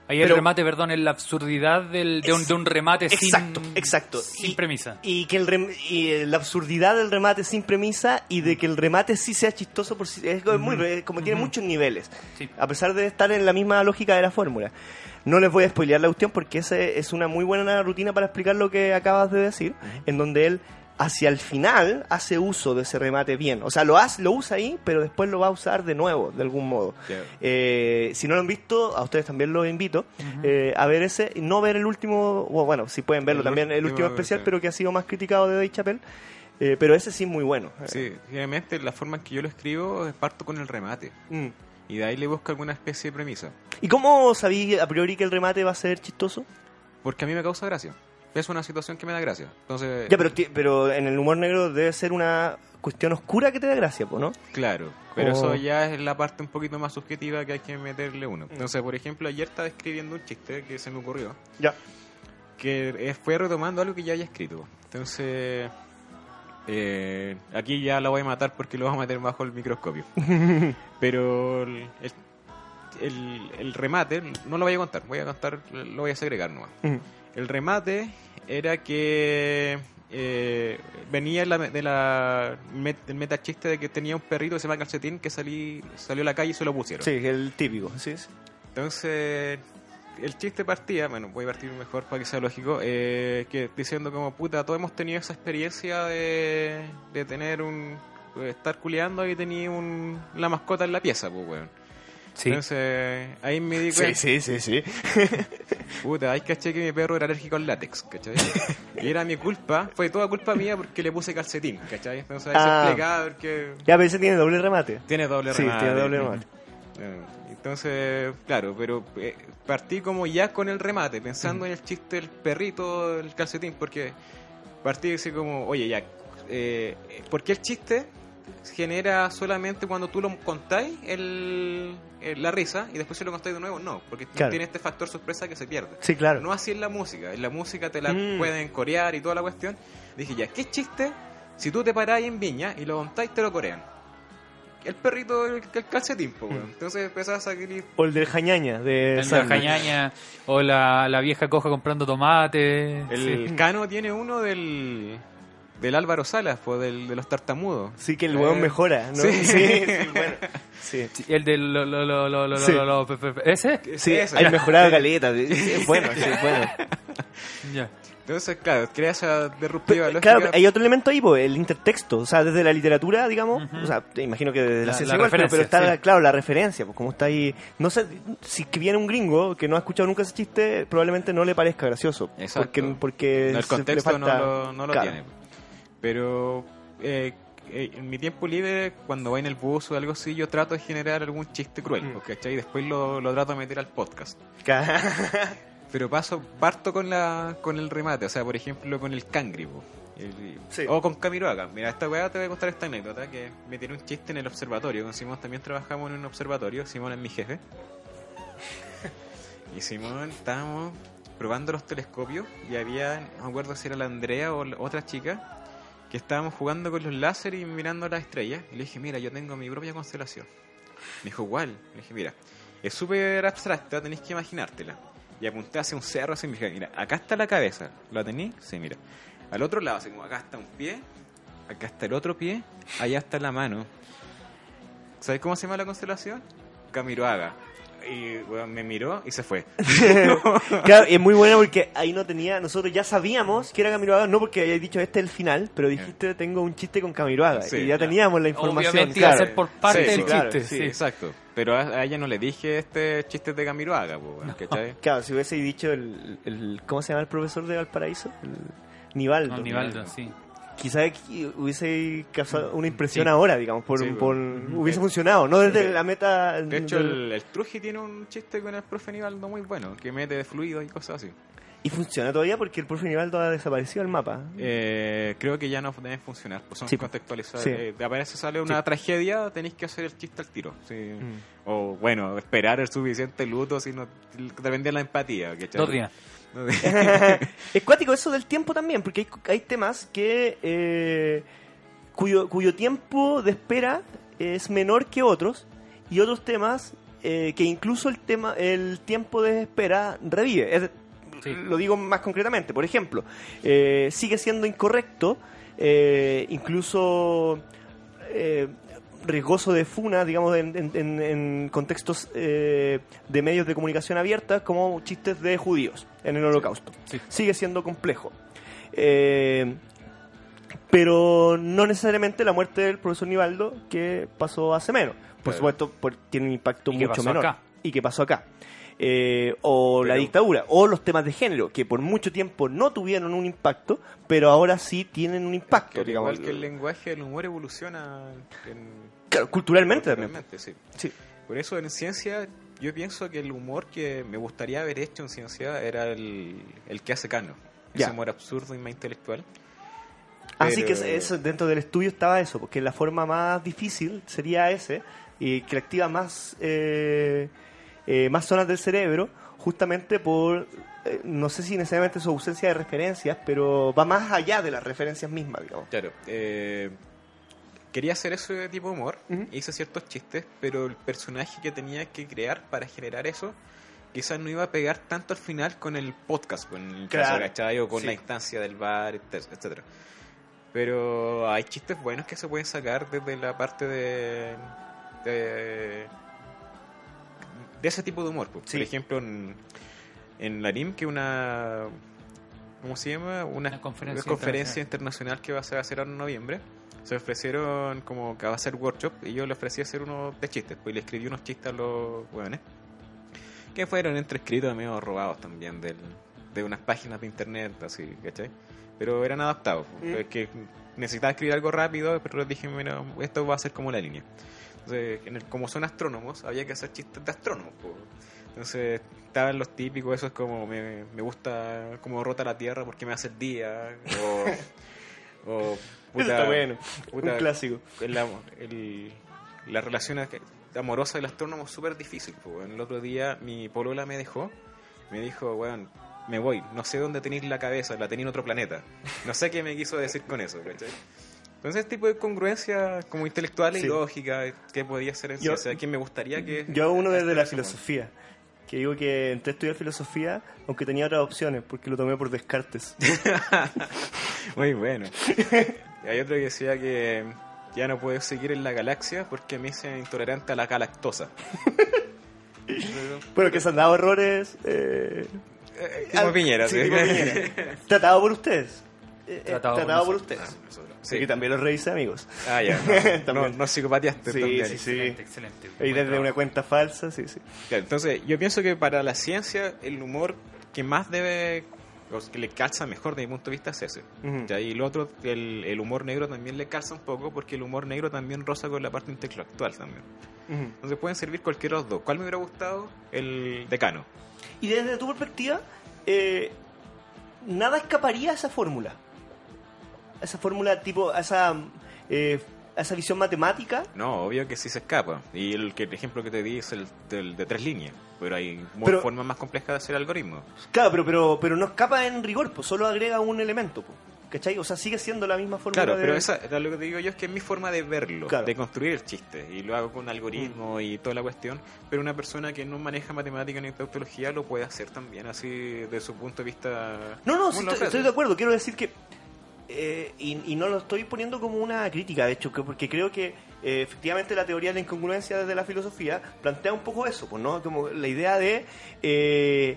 Ahí el remate, perdón, es la absurdidad del, de, un, de un remate Exacto, sin, exacto. sin Y- premisa. Y que el rem- y eh, la absurdidad del remate sin premisa y de que el remate sí sea chistoso por sí, es muy re- como tiene muchos niveles. Sí. A pesar de estar en la misma lógica de la fórmula. No les voy a spoilear la cuestión porque esa es una muy buena rutina para explicar lo que acabas de decir, en donde él hacia el final hace uso de ese remate bien. O sea, lo hace, lo usa ahí, pero después lo va a usar de nuevo, de algún modo. Eh, si no lo han visto, a ustedes también los invito eh, a ver ese, y no ver el último, bueno, si pueden verlo El también, el último, especial, pero que ha sido más criticado de Dave Chappelle. Eh, pero ese sí es muy bueno. Sí, generalmente la forma en que yo lo escribo es parto con el remate. Mm. Y de ahí le busco alguna especie de premisa. ¿Y cómo sabí a priori que el remate va a ser chistoso? Porque a mí me causa gracia. Es una situación que me da gracia. Entonces, Ya, pero, pero en el humor negro debe ser una cuestión oscura que te da gracia, ¿no? claro. Pero Oh. eso ya es la parte un poquito más subjetiva que hay que meterle uno. Entonces, por ejemplo, ayer estaba escribiendo un chiste que se me ocurrió. Ya. que eh, fue retomando algo que ya había escrito. Entonces, eh, aquí ya lo voy a matar porque lo voy a meter bajo el microscopio. Pero el, el- el- remate, no lo voy a contar, voy a contar, lo voy a segregar nomás. Mm. El remate era que eh, venía la- de la, met- del metachiste de que tenía un perrito que se llama Calcetín que salí, salió a la calle y se lo pusieron. Sí, el típico, sí. sí. Entonces, el chiste partía, bueno, voy a partir mejor para que sea lógico, eh, que diciendo como, puta, todos hemos tenido esa experiencia de, de tener un... de estar culeando y tenía un, la mascota en la pieza, pues, weón. Sí. Entonces, ahí me di Sí, cuenta, sí, sí, sí. puta, ahí caché que mi perro era alérgico al látex, ¿cachai? Y era mi culpa, fue toda culpa mía porque le puse calcetín, ¿cachai? Entonces ahí Ah. se explicaba porque Ya, pero ese tiene doble remate. tiene doble Sí, remate. tiene doble remate. Eh, Entonces, claro, pero eh, partí como ya con el remate, pensando en el chiste del perrito, el calcetín, porque partí así como, oye, ya, eh, ¿por qué el chiste genera solamente cuando tú lo contáis el, el- la risa y después si lo contáis de nuevo? No, porque Claro. tiene este factor sorpresa que se pierde. Sí, claro. No así en la música, en la música te la Mm. pueden corear y toda la cuestión. Dije, ya, ¿qué chiste? Si tú te parás en Viña y lo contáis, te lo corean. El perrito, el, el calcetín, po, Mm. weón. Entonces empezás a salir O el del jañaña, de El de Sandler. Jañaña, o la, la vieja coja comprando tomate. El sí. Cano tiene uno del, del Álvaro Salas, pues, del, de los tartamudos. Sí, que el hueón Eh, mejora, ¿no? sí. sí, sí, bueno. Sí. Sí, El del. Lo, lo, lo, lo, lo, Sí. lo- lo- pe- pe- pe- ¿Ese? Sí, Ese. hay mejorado caleta. bueno, sí, es bueno. Ya. Entonces, claro, crea esa disruptiva lógica. claro, hay otro elemento ahí, pues, el intertexto. O sea, desde la literatura, digamos, o sea, te imagino que desde la, La- ciencia la igual, pero, está, sí. claro, la referencia, pues, como está ahí. No sé, si que viene un gringo que no ha escuchado nunca ese chiste, probablemente no le parezca gracioso. Exacto. Porque, porque No, el le contexto falta- no lo, no lo claro. tiene. Pero eh, eh, en mi tiempo libre, cuando voy en el bus o algo así, yo trato de generar algún chiste cruel, Mm. ¿cachai? Y después lo, lo trato de meter al podcast. Pero paso, parto con la con el remate, o sea, por ejemplo, con el cangri, po. El- Sí. o con Camiroaga. Mira, esta weá te voy a contar esta anécdota que me tiene un chiste en el observatorio. Con Simón también trabajamos en un observatorio, Simón es mi jefe. y Simón estábamos probando los telescopios y había, no me acuerdo si era la Andrea o la otra chica, estábamos jugando con los láser y mirando las estrellas. Y le dije, mira, yo tengo mi propia constelación. Me dijo, ¿cuál? Le dije, mira, es súper abstracta, tenéis que imaginártela. Y apunté hacia un cerro así, me dije, mira, acá está la cabeza. ¿La tení? Sí, mira. Al otro lado, así como acá está un pie, acá está el otro pie, allá está la mano. ¿Sabes cómo se llama la constelación? Camiroaga. Y weón, me miró y se fue. Claro, es muy buena porque ahí no tenía, nosotros ya sabíamos que era Camiroaga, no porque hayas dicho este es el final, pero dijiste tengo un chiste con Camiroaga Sí, y ya ya. teníamos la información. Obviamente iba a claro. ser por parte Sí, del sí, claro, chiste. Sí, sí. exacto. Pero a, a ella no le dije este chiste de Camiroaga. Claro, si hubiese dicho el, el- ¿cómo se llama el profesor de Valparaíso? El Nivaldo. No, Nivaldo, sí. Quizás hubiese causado una impresión Sí. ahora, digamos, por, Sí, por- bueno. hubiese funcionado, no desde De- la meta. De hecho, del- el, el Truji tiene un chiste con el profe Nivaldo muy bueno, que mete fluido y cosas así. Y funciona todavía porque el profe Nivaldo ha desaparecido del mapa. Eh, creo que ya no deben funcionar, pues son Sí. contextualizados. Sí. Eh, aparece sale una tragedia, tenéis que hacer el chiste al tiro. sí. Mm. O bueno, esperar el suficiente luto si no depende de la empatía. ¿cachai? Dos días. Es cuático eso del tiempo también, porque hay, hay temas que eh, cuyo, cuyo tiempo de espera es menor que otros y otros temas eh, que incluso el tema el tiempo de espera revive. Es- Sí. Lo digo más concretamente. Por ejemplo, eh, sigue siendo incorrecto, incluso eh, riesgoso de funa, digamos, en, en- en- en contextos eh, de medios de comunicación abierta, como chistes de judíos en el holocausto. Sí. Sigue siendo complejo. Eh, pero no necesariamente la muerte del profesor Nivaldo, que pasó hace menos. Por supuesto, por- tiene un impacto mucho menor. acá. Y que pasó acá. Eh, o la dictadura, o los temas de género, que por mucho tiempo no tuvieron un impacto, pero ahora sí tienen un impacto, Que igual que el lenguaje, el humor evoluciona en- Claro, culturalmente también. sí. Sí. Por eso en ciencia yo pienso que el humor que me gustaría haber hecho en ciencia era el, el que hace Cano. Ese humor absurdo y más intelectual. Así Pero- que es- eso, dentro del estudio estaba eso, porque la forma más difícil sería ese, y que activa más, eh, eh, más zonas del cerebro, justamente por, eh, no sé si necesariamente su ausencia de referencias, pero va más allá de las referencias mismas, digamos. Claro. eh, quería hacer ese tipo de humor. Ujú. Hice ciertos chistes, pero el personaje que tenía que crear para generar eso quizás no iba a pegar tanto al final con el podcast, con el caso, Claro. ¿cachai? O con Sí. la instancia del bar, etc- etcétera. Pero hay chistes buenos que se pueden sacar desde la parte de... de, de ese tipo de humor. pues. Sí. Por ejemplo, en, en la NIM, que una... ¿Cómo se llama? Una, Una conferencia una conferencia internacional que va a ser- hacer ahora en noviembre. Se ofrecieron como que va a ser workshop y yo le ofrecí hacer uno de chistes. Pues y le escribí unos chistes a los hueones. Que fueron entre escritos medio robados también del, de unas páginas de internet, así, ¿cachai? Pero eran adaptados. pues. Mm. Es que necesitaba escribir algo rápido, pero les dije, mira, esto va a ser como la línea. Entonces, en el- como son astrónomos, había que hacer chistes de astrónomos. pues. Entonces, estaban los típicos, eso es como, me, me gusta cómo rota la Tierra porque me hace el día, o... o Eso está bueno, puta, un clásico. el, el- la relación ac- amorosa del astrónomo es súper difícil. pues. El otro día mi polola me dejó, me dijo, weón, me voy, no sé dónde tenéis la cabeza, la tenéis en otro planeta. No sé qué me quiso decir con eso, ¿cachai? Entonces, ese tipo de congruencia como intelectual y Sí. lógica que podía ser en Yo- ciencia, que me gustaría que... Yo hago uno desde la Eso, filosofía, que digo que entré a estudiar filosofía, aunque tenía otras opciones, porque lo tomé por descartes. Muy bueno. Y hay otro que decía que ya no puedo seguir en la galaxia porque me hice intolerante a la galactosa. bueno, que se han dado errores... Eh, Eh, Como Piñera, sí, sí. tipo Piñera. Tratado por ustedes. Eh, Tratado por ustedes. Sí. Y también los revisé, amigos. Ah, ya. No, no, También. no psicopateaste Sí, también. sí, sí. Excelente, excelente. Y desde trabajo. una cuenta falsa, sí, sí. Claro, entonces, yo pienso que para la ciencia, el humor que más debe, o que le calza mejor desde mi punto de vista es ese. Ujú. Ya, Y el otro, el, el humor negro también le calza un poco porque el humor negro también roza con la parte intelectual también. Ujú. Entonces pueden servir cualquiera de los dos. ¿Cuál me hubiera gustado? El decano. Y desde tu perspectiva, eh, nada escaparía a esa fórmula. Esa fórmula tipo, esa, eh, esa visión matemática. No, obvio que sí se escapa. Y el, que, el ejemplo que te di es el de tres líneas. Pero hay Pero- formas más complejas de hacer algoritmos. Claro, pero, pero, pero no escapa en rigor, pues solo agrega un elemento. Pues, ¿Cachai? O sea, sigue siendo la misma fórmula. Claro, de- pero esa, lo que te digo yo es que es mi forma de verlo, Claro. Mm. de construir el chiste. Y lo hago con algoritmo y toda la cuestión. Pero una persona que no maneja matemática ni tautología lo puede hacer también, así de su punto de vista. No, no, sí, estoy, estoy de acuerdo. Quiero decir que. Eh, y, y no lo estoy poniendo como una crítica, de hecho, que- porque creo que eh, efectivamente la teoría de la incongruencia desde la filosofía plantea un poco eso, pues, ¿no? Como la idea de eh,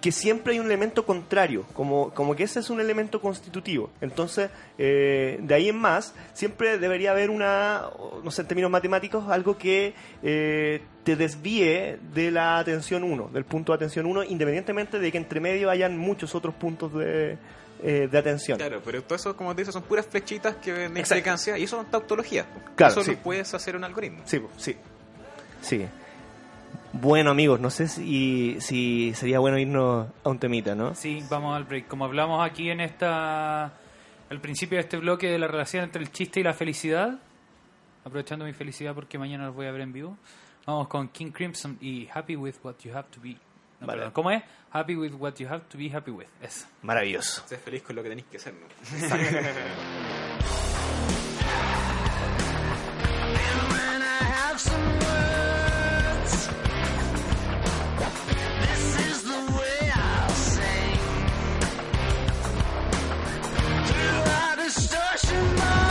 que siempre hay un elemento contrario, como, como que ese es un elemento constitutivo. Entonces, eh, de ahí en más, siempre debería haber una, no sé, en términos matemáticos, algo que eh, te desvíe de la atención 1, del punto de atención 1, independientemente de que entre medio hayan muchos otros puntos de, eh, de atención. Claro, pero todo eso, como te dices, son puras flechitas que de Exacto. implicancia y eso son tautologías. Claro, eso sí. lo puedes hacer un algoritmo. Sí, sí. Sí. Bueno, amigos, no sé si, si sería bueno irnos a un temita, ¿no? Sí, vamos al break. Como hablamos aquí en esta al principio de este bloque de la relación entre el chiste y la felicidad, aprovechando mi felicidad porque mañana los voy a ver en vivo, vamos con King Crimson y Happy with What You Have to Be. No, Vale. perdón, ¿Cómo es? Happy with What You Have to Be Happy with. Eso. Maravilloso. Sé feliz con lo que tenéis que ser, ¿no? When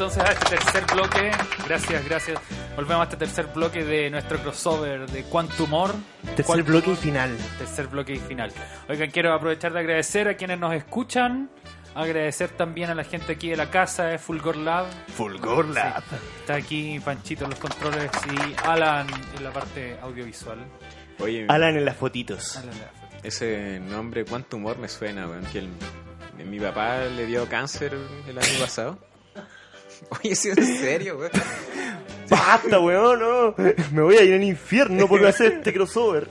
entonces a este tercer bloque. Gracias, gracias. Volvemos a este tercer bloque de nuestro crossover de Quantumor. Tercer Quantumor, bloque y final. Tercer bloque y final. Oigan, quiero aprovechar de agradecer a quienes nos escuchan. Agradecer también a la gente aquí de la casa de Fulgor Lab. Fulgor Lab. Está aquí Panchito en los controles y Alan en la parte audiovisual. Oye, Alan en las fotitos. Alan en la foto. ese nombre, cuánto humor me suena, weón. Que el- mi papá le dio cáncer el año pasado. Oye, sí, en serio, weón. Basta, weón, no. Me voy a ir al infierno por hacer este crossover.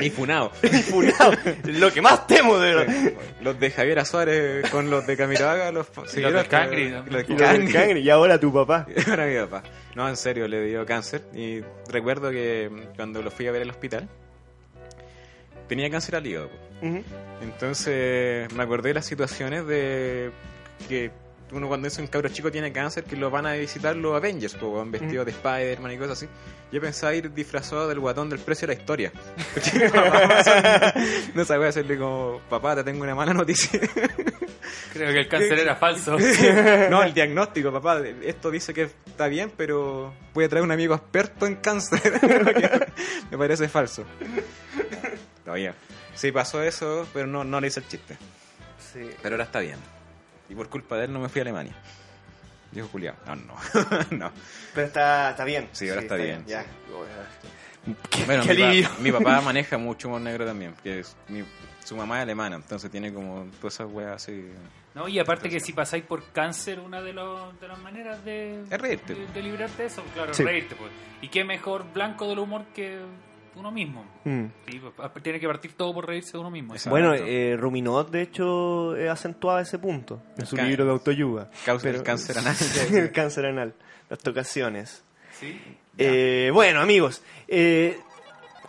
Y funado. Funado. Lo que más temo de verdad. Los de Javier Suárez con los de Camiroaga, los siguieron del hasta- Cangri, ¿no? Los Y Cangri. y ahora tu papá. Ahora mi papá. No, en serio, le dio cáncer. Y recuerdo que cuando lo fui a ver al hospital, tenía cáncer al hígado. Ujú. Entonces me acordé de las situaciones de que uno cuando es un cabro chico tiene cáncer, que lo van a visitar los Avengers, po, weón, vestidos de Spider-Man y cosas así. Yo pensaba ir disfrazado del guatón del precio de la historia. No sabía hacerle como, papá, te tengo una mala noticia. Creo que el cáncer era falso. no, el diagnóstico, papá, esto dice que está bien, pero voy a traer un amigo experto en cáncer. Me parece falso. Todavía. Sí, pasó eso, pero no, no le hice el chiste. Sí. Pero ahora está bien. Y por culpa de él no me fui a Alemania. Dijo Julián. No, no. no. Pero está, está bien. Sí, ahora está bien, Ya. Bueno, Qué mi, pa- alivio. mi papá maneja mucho humor negro también. Que es mi- su mamá es alemana, entonces tiene como todas esas weas así. ¿No? Y aparte que si pasáis por cáncer, una de, los- de las maneras de, Es reírte. de, de librarte de eso, claro, Sí. reírte. Pues. Y qué mejor blanco del humor que uno mismo. Mm. Sí, tiene que partir todo por reírse de uno mismo. Exacto. Bueno, eh, Ruminot, de hecho, eh, acentuaba ese punto en su libro de autoayuda. Causa el cáncer anal. el cáncer anal. Las tocaciones. ¿Sí? Eh, bueno, amigos, eh,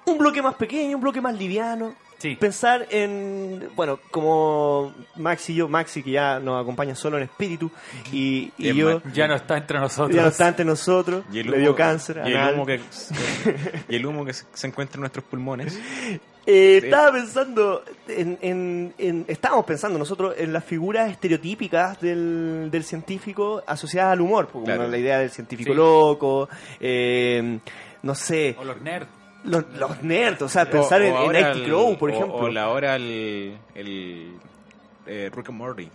un bloque más pequeño, un bloque más liviano. Sí. Pensar en, bueno, como Maxi y yo, Maxi que ya nos acompaña solo en espíritu, y, y yo Ya no está entre nosotros. ya no está ante nosotros, Y el le humo, dio cáncer. y el humo que, y el humo que se se encuentra en nuestros pulmones. Eh, Sí. Estaba pensando, en, en- en- estábamos pensando nosotros en las figuras estereotípicas del, del científico asociadas al humor, como Claro. la idea del científico Sí. loco, eh, no sé, O los nerds. Los, los nerds, o sea, pensar O- en, o en el- Crow, por o- ejemplo. O, la hora el, el eh, Rick and Morty.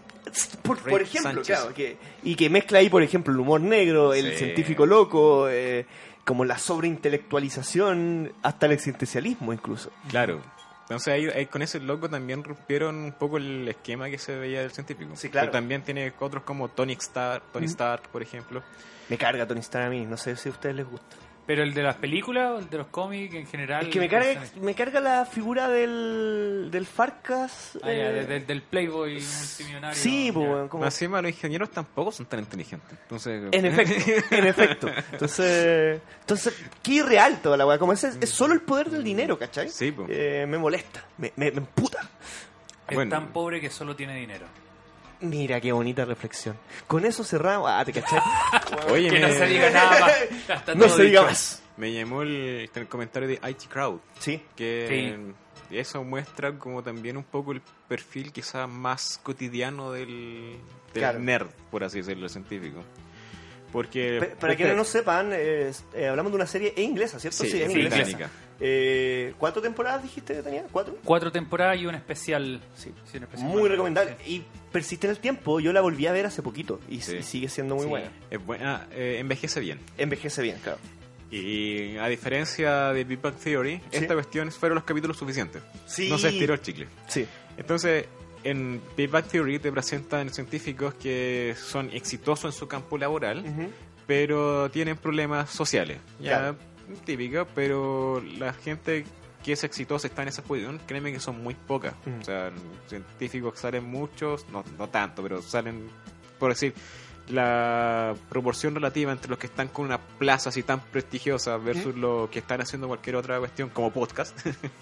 por, ejemplo, Sánchez. claro, que, y que mezcla ahí, por ejemplo, el humor negro, el Sí. científico loco, eh, como la sobreintelectualización, hasta el existencialismo incluso. Claro. Entonces ahí, ahí con ese loco también rompieron un poco el esquema que se veía del científico. Sí, claro. Pero también tiene otros como Tony Stark, Tony Stark, por ejemplo. Me carga Tony Stark a mí, no sé si a ustedes les gusta. Pero el de las películas o el de los cómics en general. Es que me carga, me carga la figura del, del Farcas. Ah, ya, eh, de- de- del Playboy multimillonario. sí, pues, como- Más encima los ingenieros tampoco son tan inteligentes. Entonces, en efecto, en efecto. Entonces, entonces qué irreal toda la weá. Como ese, es solo el poder del dinero, ¿cachai? Sí, po. Eh, me molesta, me, me, me emputa. Es Bueno. tan pobre que solo tiene dinero. Mira qué bonita reflexión. Con eso cerramos. Ah, te cachai. Oye, Que me, no se diga nada más. Está no se diga dicho. más. me llamó el, el comentario de IT Crowd. Sí. que eso muestra como también un poco el perfil quizás más cotidiano del, del Claro. nerd, por así decirlo, científico. Porque... Pe- Para quienes no sepan, eh, eh, hablamos de una serie en inglesa, ¿cierto? Sí, en sí, inglesa. británica. Eh, ¿Cuántas temporadas dijiste que tenía? ¿Cuatro? Cuatro temporadas y un especial. Sí. Sí, un especial Muy recomendable. Sí. Y persiste en el tiempo. Yo la volví a ver hace poquito y, Sí. y sigue siendo muy Sí. buena. Es buena, eh, envejece bien. Envejece bien, claro. Y a diferencia de Big Bang Theory, Sí. esta cuestión fueron los capítulos suficientes. Sí. No se estiró el chicle. Sí. Entonces, en Big Bang Theory te presentan científicos que son exitosos en su campo laboral, pero tienen problemas sociales. Ya, Claro. Típica, pero la gente que es exitosa está en esa posición, créeme que son muy pocas. Mm. O sea, científicos salen muchos, no, no tanto, pero salen, por decir, la proporción relativa entre los que están con una plaza así tan prestigiosa versus los que están haciendo cualquier otra cuestión como podcast.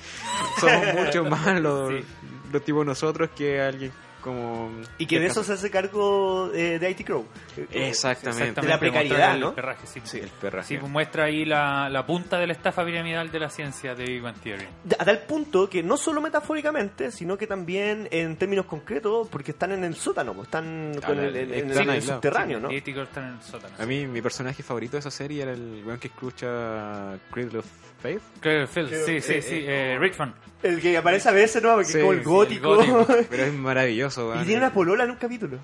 Somos mucho más los, Sí. los tipos nosotros que alguien como... Y que de eso se hace cargo eh, de IT Crow. Exactamente. De la precariedad, mostrar ¿no? El perraje, sí. El perraje. Sí, pues muestra ahí la, la punta de la estafa piramidal de la ciencia de Big Bang Theory. A tal punto que no solo metafóricamente, sino que también en términos concretos, porque están en el sótano, pues, están con el, el- en el- en el subterráneo, ¿no? Y Tico está en el sótano. A mí, mi personaje favorito de esa serie era el weón que escucha Cradle of Faith. Cloverfield, sí, sí, eh, sí. Eh, Richmond. El que aparece a veces, ¿no? Porque Sí, es como el sí, gótico. el gótico. Pero es maravilloso, weón. y tiene una polola en un capítulo.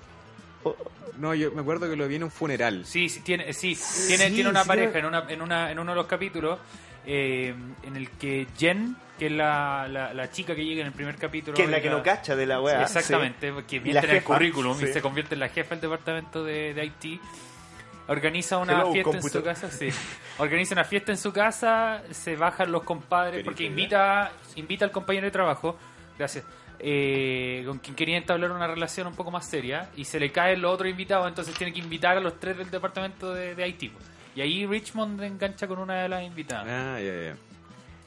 No, yo me acuerdo que lo vi en un funeral. Sí, sí, tiene, sí, tiene, Sí, tiene una sí, pareja en, una, en, una, en uno de los capítulos eh, en el que Jen, que es la, la, la chica que llega en el primer capítulo. que es la que no cacha de la weá. Exactamente, que la en el currículum y se convierte en la jefa del departamento de, de Haití. Organiza una Hello, fiesta en su casa, sí. Organiza una fiesta en su casa, se bajan los compadres, porque invita, invita al compañero de trabajo, gracias, eh, con quien quería entablar una relación un poco más seria, y se le caen los otros invitados, entonces tiene que invitar a los tres del departamento de, de Haití. pues. Y ahí Richmond engancha con una de las invitadas. Ah, ya, ya.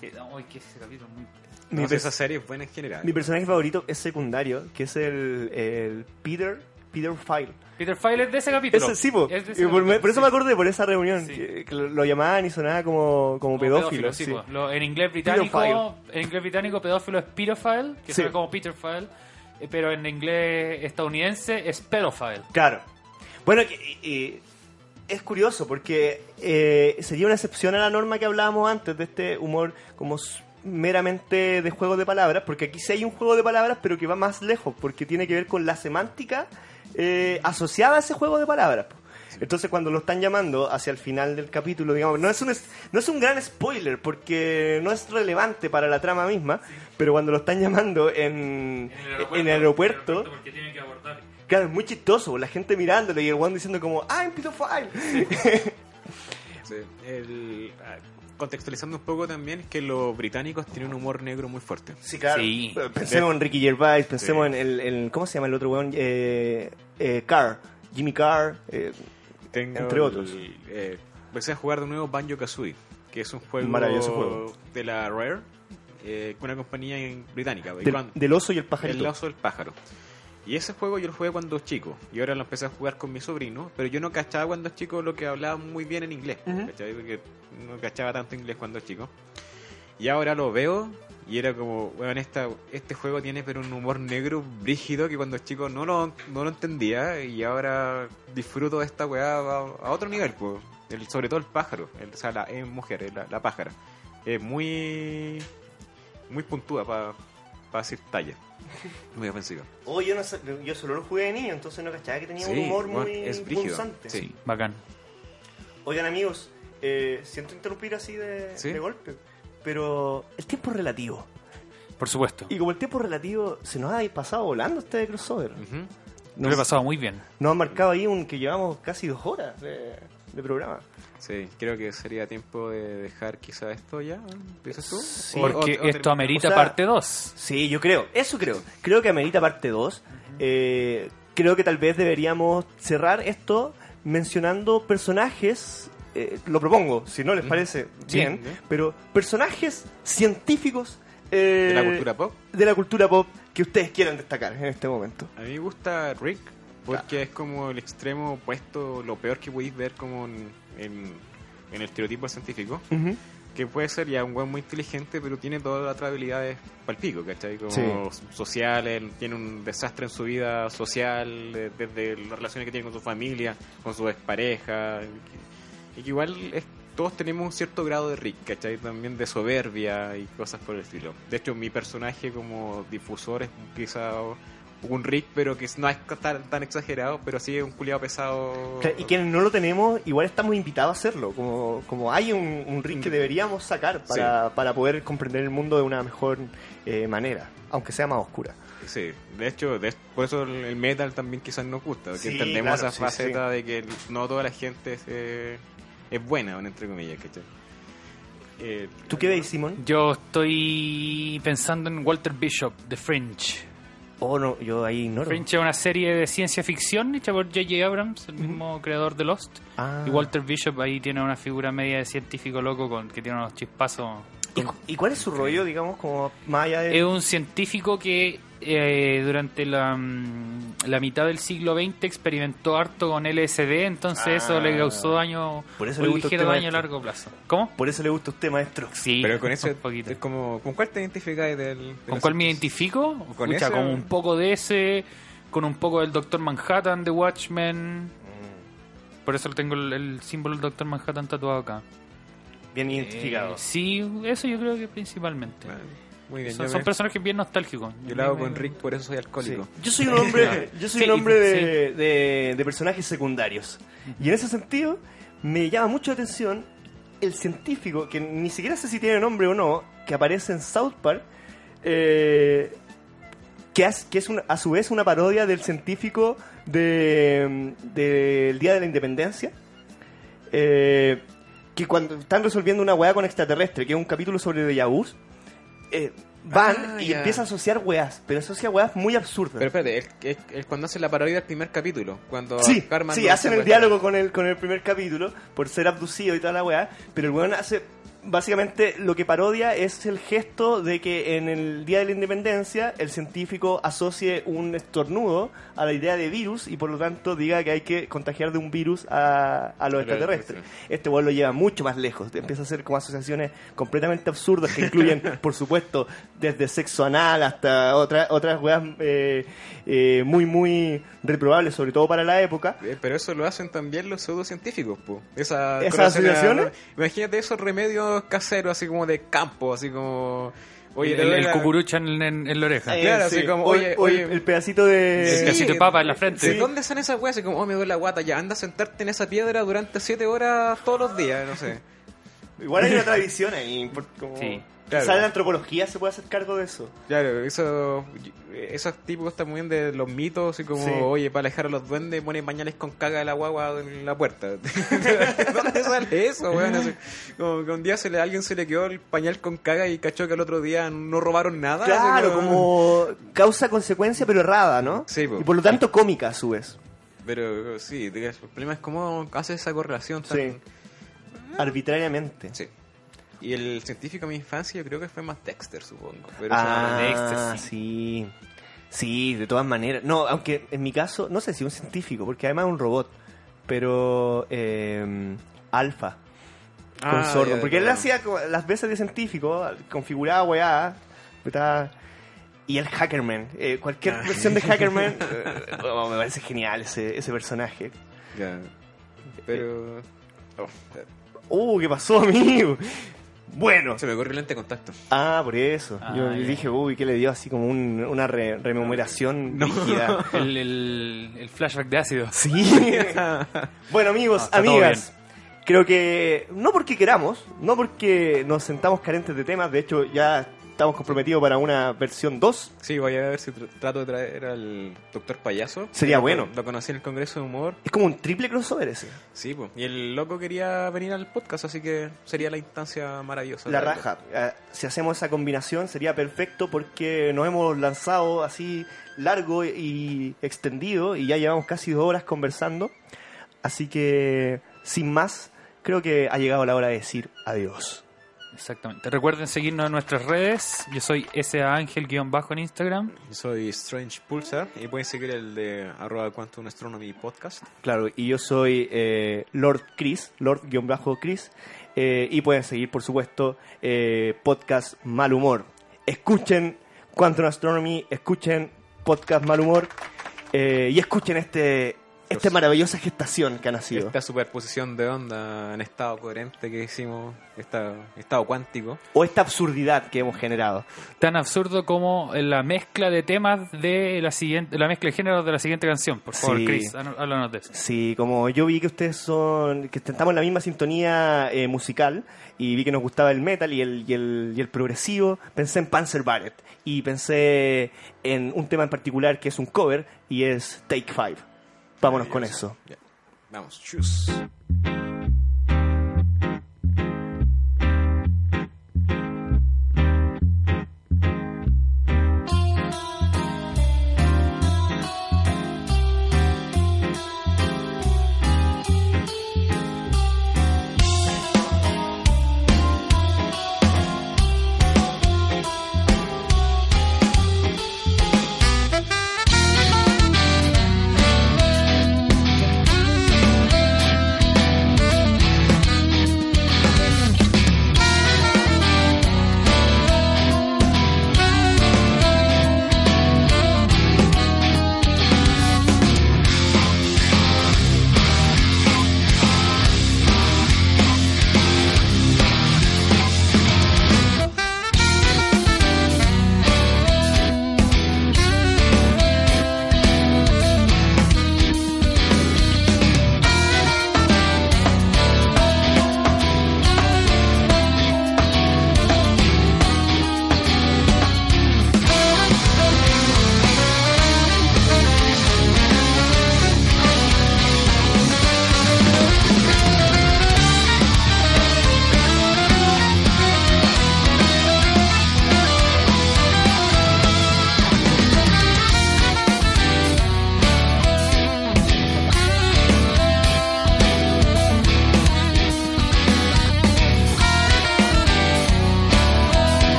Que- Ay, que ese capítulo es muy... Mi No, si pers- esa serie es buena en general. Mi personaje favorito es secundario, que es el, el Peter, Peter File. Peter File es de ese capítulo. Ese, sí, po. Es de ese Y por, capítulo, por eso sí. me acordé, por esa reunión, Sí. que, que lo, llamaban y sonaba como, como, Como pedófilo. sí, sí. po. Lo- en inglés británico, en inglés británico pedófilo es pedophile, que suena como Peterfile, eh, pero en inglés estadounidense es pedophile. Claro. Bueno, que- y- es curioso porque eh, sería una excepción a la norma que hablábamos antes de este humor como meramente de juego de palabras, porque aquí sí hay un juego de palabras, pero que va más lejos, porque tiene que ver con la semántica eh, asociada a ese juego de palabras. Entonces cuando lo están llamando hacia el final del capítulo, digamos, no es un, es- no es un gran spoiler porque no es relevante para la trama misma, pero cuando lo están llamando en, en el aeropuerto, porque tiene que abordar. Claro, es muy chistoso, la gente mirándole y el one diciendo como, ¡I'm pedophile! Sí, el- ah, contextualizando un poco también, es que los británicos tienen un humor negro muy fuerte. sí, claro. Sí. Pensemos en Ricky Gervais, pensemos Sí. en el, el- ¿Cómo se llama el otro weón? Eh, eh, Carr, Jimmy Carr. eh, Tengo Entre el- otros. eh, empecé a jugar de nuevo Banjo Kazooie, que es un juego, Maravilloso juego. de la Rare, eh, una compañía en- británica. Y del, cuando- del oso y el pajarito. el oso del pájaro. Y ese juego yo lo jugué cuando chico. Y ahora lo empecé a jugar con mi sobrino. Pero yo no cachaba cuando chico lo que hablaba muy bien en inglés. Ujú. ¿cachai? Porque no cachaba tanto inglés cuando chico. Y ahora lo veo y era como, bueno, esta, este juego tiene pero un humor negro brígido que cuando chico no lo, no lo entendía. Y ahora disfruto de esta weá a, a otro nivel. pues. El- sobre todo el pájaro. El, o sea, la es mujer, la, la pájara. Es muy, muy puntúa para decir talla. Muy ofensiva. Oh, yo, no yo solo lo jugué de niño, entonces no cachaba que tenía un humor muy es punzante. Sí. Bacán. Oigan amigos, eh, siento interrumpir así de, Sí. de golpe, pero el tiempo es relativo. Por supuesto. Y como el tiempo es relativo, se nos ha pasado volando este crossover. Ujú. Lo he pasado muy bien. Nos han marcado ahí un que llevamos casi dos horas de, de programa. Sí, creo que sería tiempo de dejar quizá esto ya. ¿Dices tú? Sí. O- Porque o- o esto amerita o sea- parte 2. Sí, yo creo, eso creo. Creo que amerita parte 2. creo que tal vez deberíamos cerrar esto mencionando personajes, eh, lo propongo, si no les parece Sí. bien, Bien. pero personajes científicos eh, de la cultura pop. de la cultura pop que ustedes quieran destacar en este momento. A mí me gusta Rick porque es como el extremo opuesto, lo peor que podéis ver como en, en- en el estereotipo científico. Ujú. Que puede ser ya un buen muy inteligente, pero tiene todas las otras habilidades palpico, ¿cachai? Como Sí. sociales, tiene un desastre en su vida social, desde las relaciones que tiene con su familia, con su expareja. Y que igual es- todos tenemos un cierto grado de Rick, ¿cachai? También de soberbia y cosas por el estilo. De hecho, mi personaje como difusor es quizá un Rick, pero que no es tan, tan exagerado, pero sí es un culiado pesado. Claro, Y quienes no lo tenemos, igual estamos invitados a hacerlo. Como, como hay un, un ring que deberíamos sacar para, para poder comprender el mundo de una mejor eh, manera, aunque sea más oscura. Sí, de hecho, de- por eso el el metal también quizás nos gusta, porque Sí, entendemos claro, esa sí, faceta de que no toda la gente es, eh, es buena, entre comillas, ¿cachai? Eh, ¿Tú qué ves, Simón? Yo estoy pensando en Walter Bishop, The Fringe. Oh, no, yo ahí ignoro. Fringe es una serie de ciencia ficción hecha por J.J. Abrams, el mismo creador de Lost. Ah. Y Walter Bishop ahí tiene una figura media de científico loco con que tiene unos chispazos. ¿Y, cu- y cuál es su rollo, digamos, como más allá de... Es un científico que eh, durante la, mm, la mitad del siglo XX experimentó harto con LSD, entonces Ah. eso le causó daño, Por eso un ligero daño a largo plazo. ¿Cómo? Por eso le gusta a usted, maestro. Sí, pero con eso un poquito. es como, ¿con cuál te identificáis del, de ¿Con cuál me identifico? ¿Con Escucha, ese con un poco de ese, con un poco del Doctor Manhattan de Watchmen. Por eso tengo el, el símbolo del Doctor Manhattan tatuado acá. Bien identificado. Eh, sí, eso yo creo que principalmente. Ah, Muy bien, son yo, son me- personajes bien nostálgicos. yo lo hago con Rick, por eso soy Sí. alcohólico. Yo soy un hombre, yo soy Sí, un hombre de, sí. de- de personajes secundarios. Y en ese sentido, me llama mucho la atención el científico, que ni siquiera sé si tiene nombre o no, que aparece en South Park, eh, que, es, que es a su vez una parodia del científico de- del Día de la Independencia. eh, que cuando están resolviendo una weá con extraterrestre, que es un capítulo sobre déjà vus, eh, van Ah, y ya. empiezan a asociar weás, pero asocia weás muy absurdas. Pero espérate, es, es- es cuando hace la parodia del primer capítulo. Cuando Sí, Cartman sí, no hacen el diálogo con el, con el primer capítulo por ser abducido y toda la weá, pero el weón hace, básicamente lo que parodia es el gesto de que en el Día de la Independencia el científico asocie un estornudo a la idea de virus y por lo tanto diga que hay que contagiar de un virus a, a los A extraterrestres. Este weón lo lleva mucho más lejos, empieza a hacer como asociaciones completamente absurdas que incluyen, por supuesto, desde sexo anal hasta otras otras weas eh, eh, muy, muy reprobables, sobre todo para la época. Eh, Pero eso lo hacen también los pseudocientíficos, po. Esa ¿Esas asociaciones? Imagínate esos remedios caseros, así como de campo, así como... Oye, el, el la- cucurucha en, en- en la oreja. Eh, Claro, así como, oye, o el- oye. el pedacito de... El pedacito de papa en la frente. ¿De dónde son esas weas? Así como, oh, me duele la guata, ya anda a sentarte en esa piedra durante siete horas todos los días, no sé. Igual hay una tradición ahí. Como... Sí, claro. Quizá la antropología se puede hacer cargo de eso. Claro, eso, esos típicos están muy bien de los mitos, así como, Sí. oye, para alejar a los duendes ponen pañales con caga de la guagua en la puerta. ¿Dónde sale eso, weón? Así, como que un día se le, a alguien se le quedó el pañal con caga y cachó que al otro día no robaron nada. Claro, como causa-consecuencia, pero errada, ¿no? Sí, po. y por lo tanto cómica a su vez. Pero sí, el problema es cómo hace esa correlación tan... Sí. Arbitrariamente. Sí. Y el científico de mi infancia yo creo que fue más Dexter, supongo. Pero Ah, Dexter, sí. Sí, de todas maneras. No, aunque en mi caso, no sé si un científico, porque además es un robot. Pero eh, Alfa, con Ah, Sordon. ya, porque él hacía las veces de científico, configuraba weá. Y el Hackerman. eh, cualquier Ah. versión de Hackerman. eh, oh, me parece genial ese, ese personaje. Ya. Pero... oh, Uh, ¿qué pasó, amigo? Bueno. se me corrió el lente de contacto. Ah, por eso. Ah, Yo ya. dije, uy, que le dio así como un- una re- rememoración rígida. El, el- el flashback de ácido. Sí. bueno, amigos, No, todo amigas. Creo que no porque queramos, no porque nos sentamos carentes de temas, de hecho ya estamos comprometidos para una versión 2. Sí, voy a ver si tr- trato de traer al doctor payaso. Sería Lo- bueno. Lo conocí en el Congreso de Humor. Es como un triple crossover ese. Sí, pues. Y el loco quería venir al podcast, así que sería la instancia maravillosa. La raja. Eh, si hacemos esa combinación sería perfecto porque nos hemos lanzado así largo y extendido y ya llevamos casi dos horas conversando. Así que, sin más, creo que ha llegado la hora de decir adiós. Exactamente. Recuerden seguirnos en nuestras redes. Yo soy SA Ángel-bajo en Instagram. Soy Strange Pulsar y pueden seguir el de arroba Quantum Astronomy Podcast. Claro, y yo soy eh, Lord Chris, Lord-Chris, eh, y pueden seguir, por supuesto, eh, podcast Mal Humor. Escuchen Quantum Astronomy, escuchen podcast Mal Humor, eh, y escuchen este esta Los- maravillosa gestación que ha nacido. Esta superposición de onda en estado coherente que hicimos, esta- estado cuántico. O esta absurdidad que hemos generado. Tan absurdo como la mezcla de temas de la siguiente, la mezcla de géneros de la siguiente canción. Por favor, Sí. Chris, há- háblanos de eso. Sí, como yo vi que ustedes son, que estamos en la misma sintonía eh, musical y vi que nos gustaba el metal y el, y, el, y el progresivo, pensé en Panzer Barrett y pensé en un tema en particular que es un cover y es Take Five. Vámonos con eso. Vamos, chus.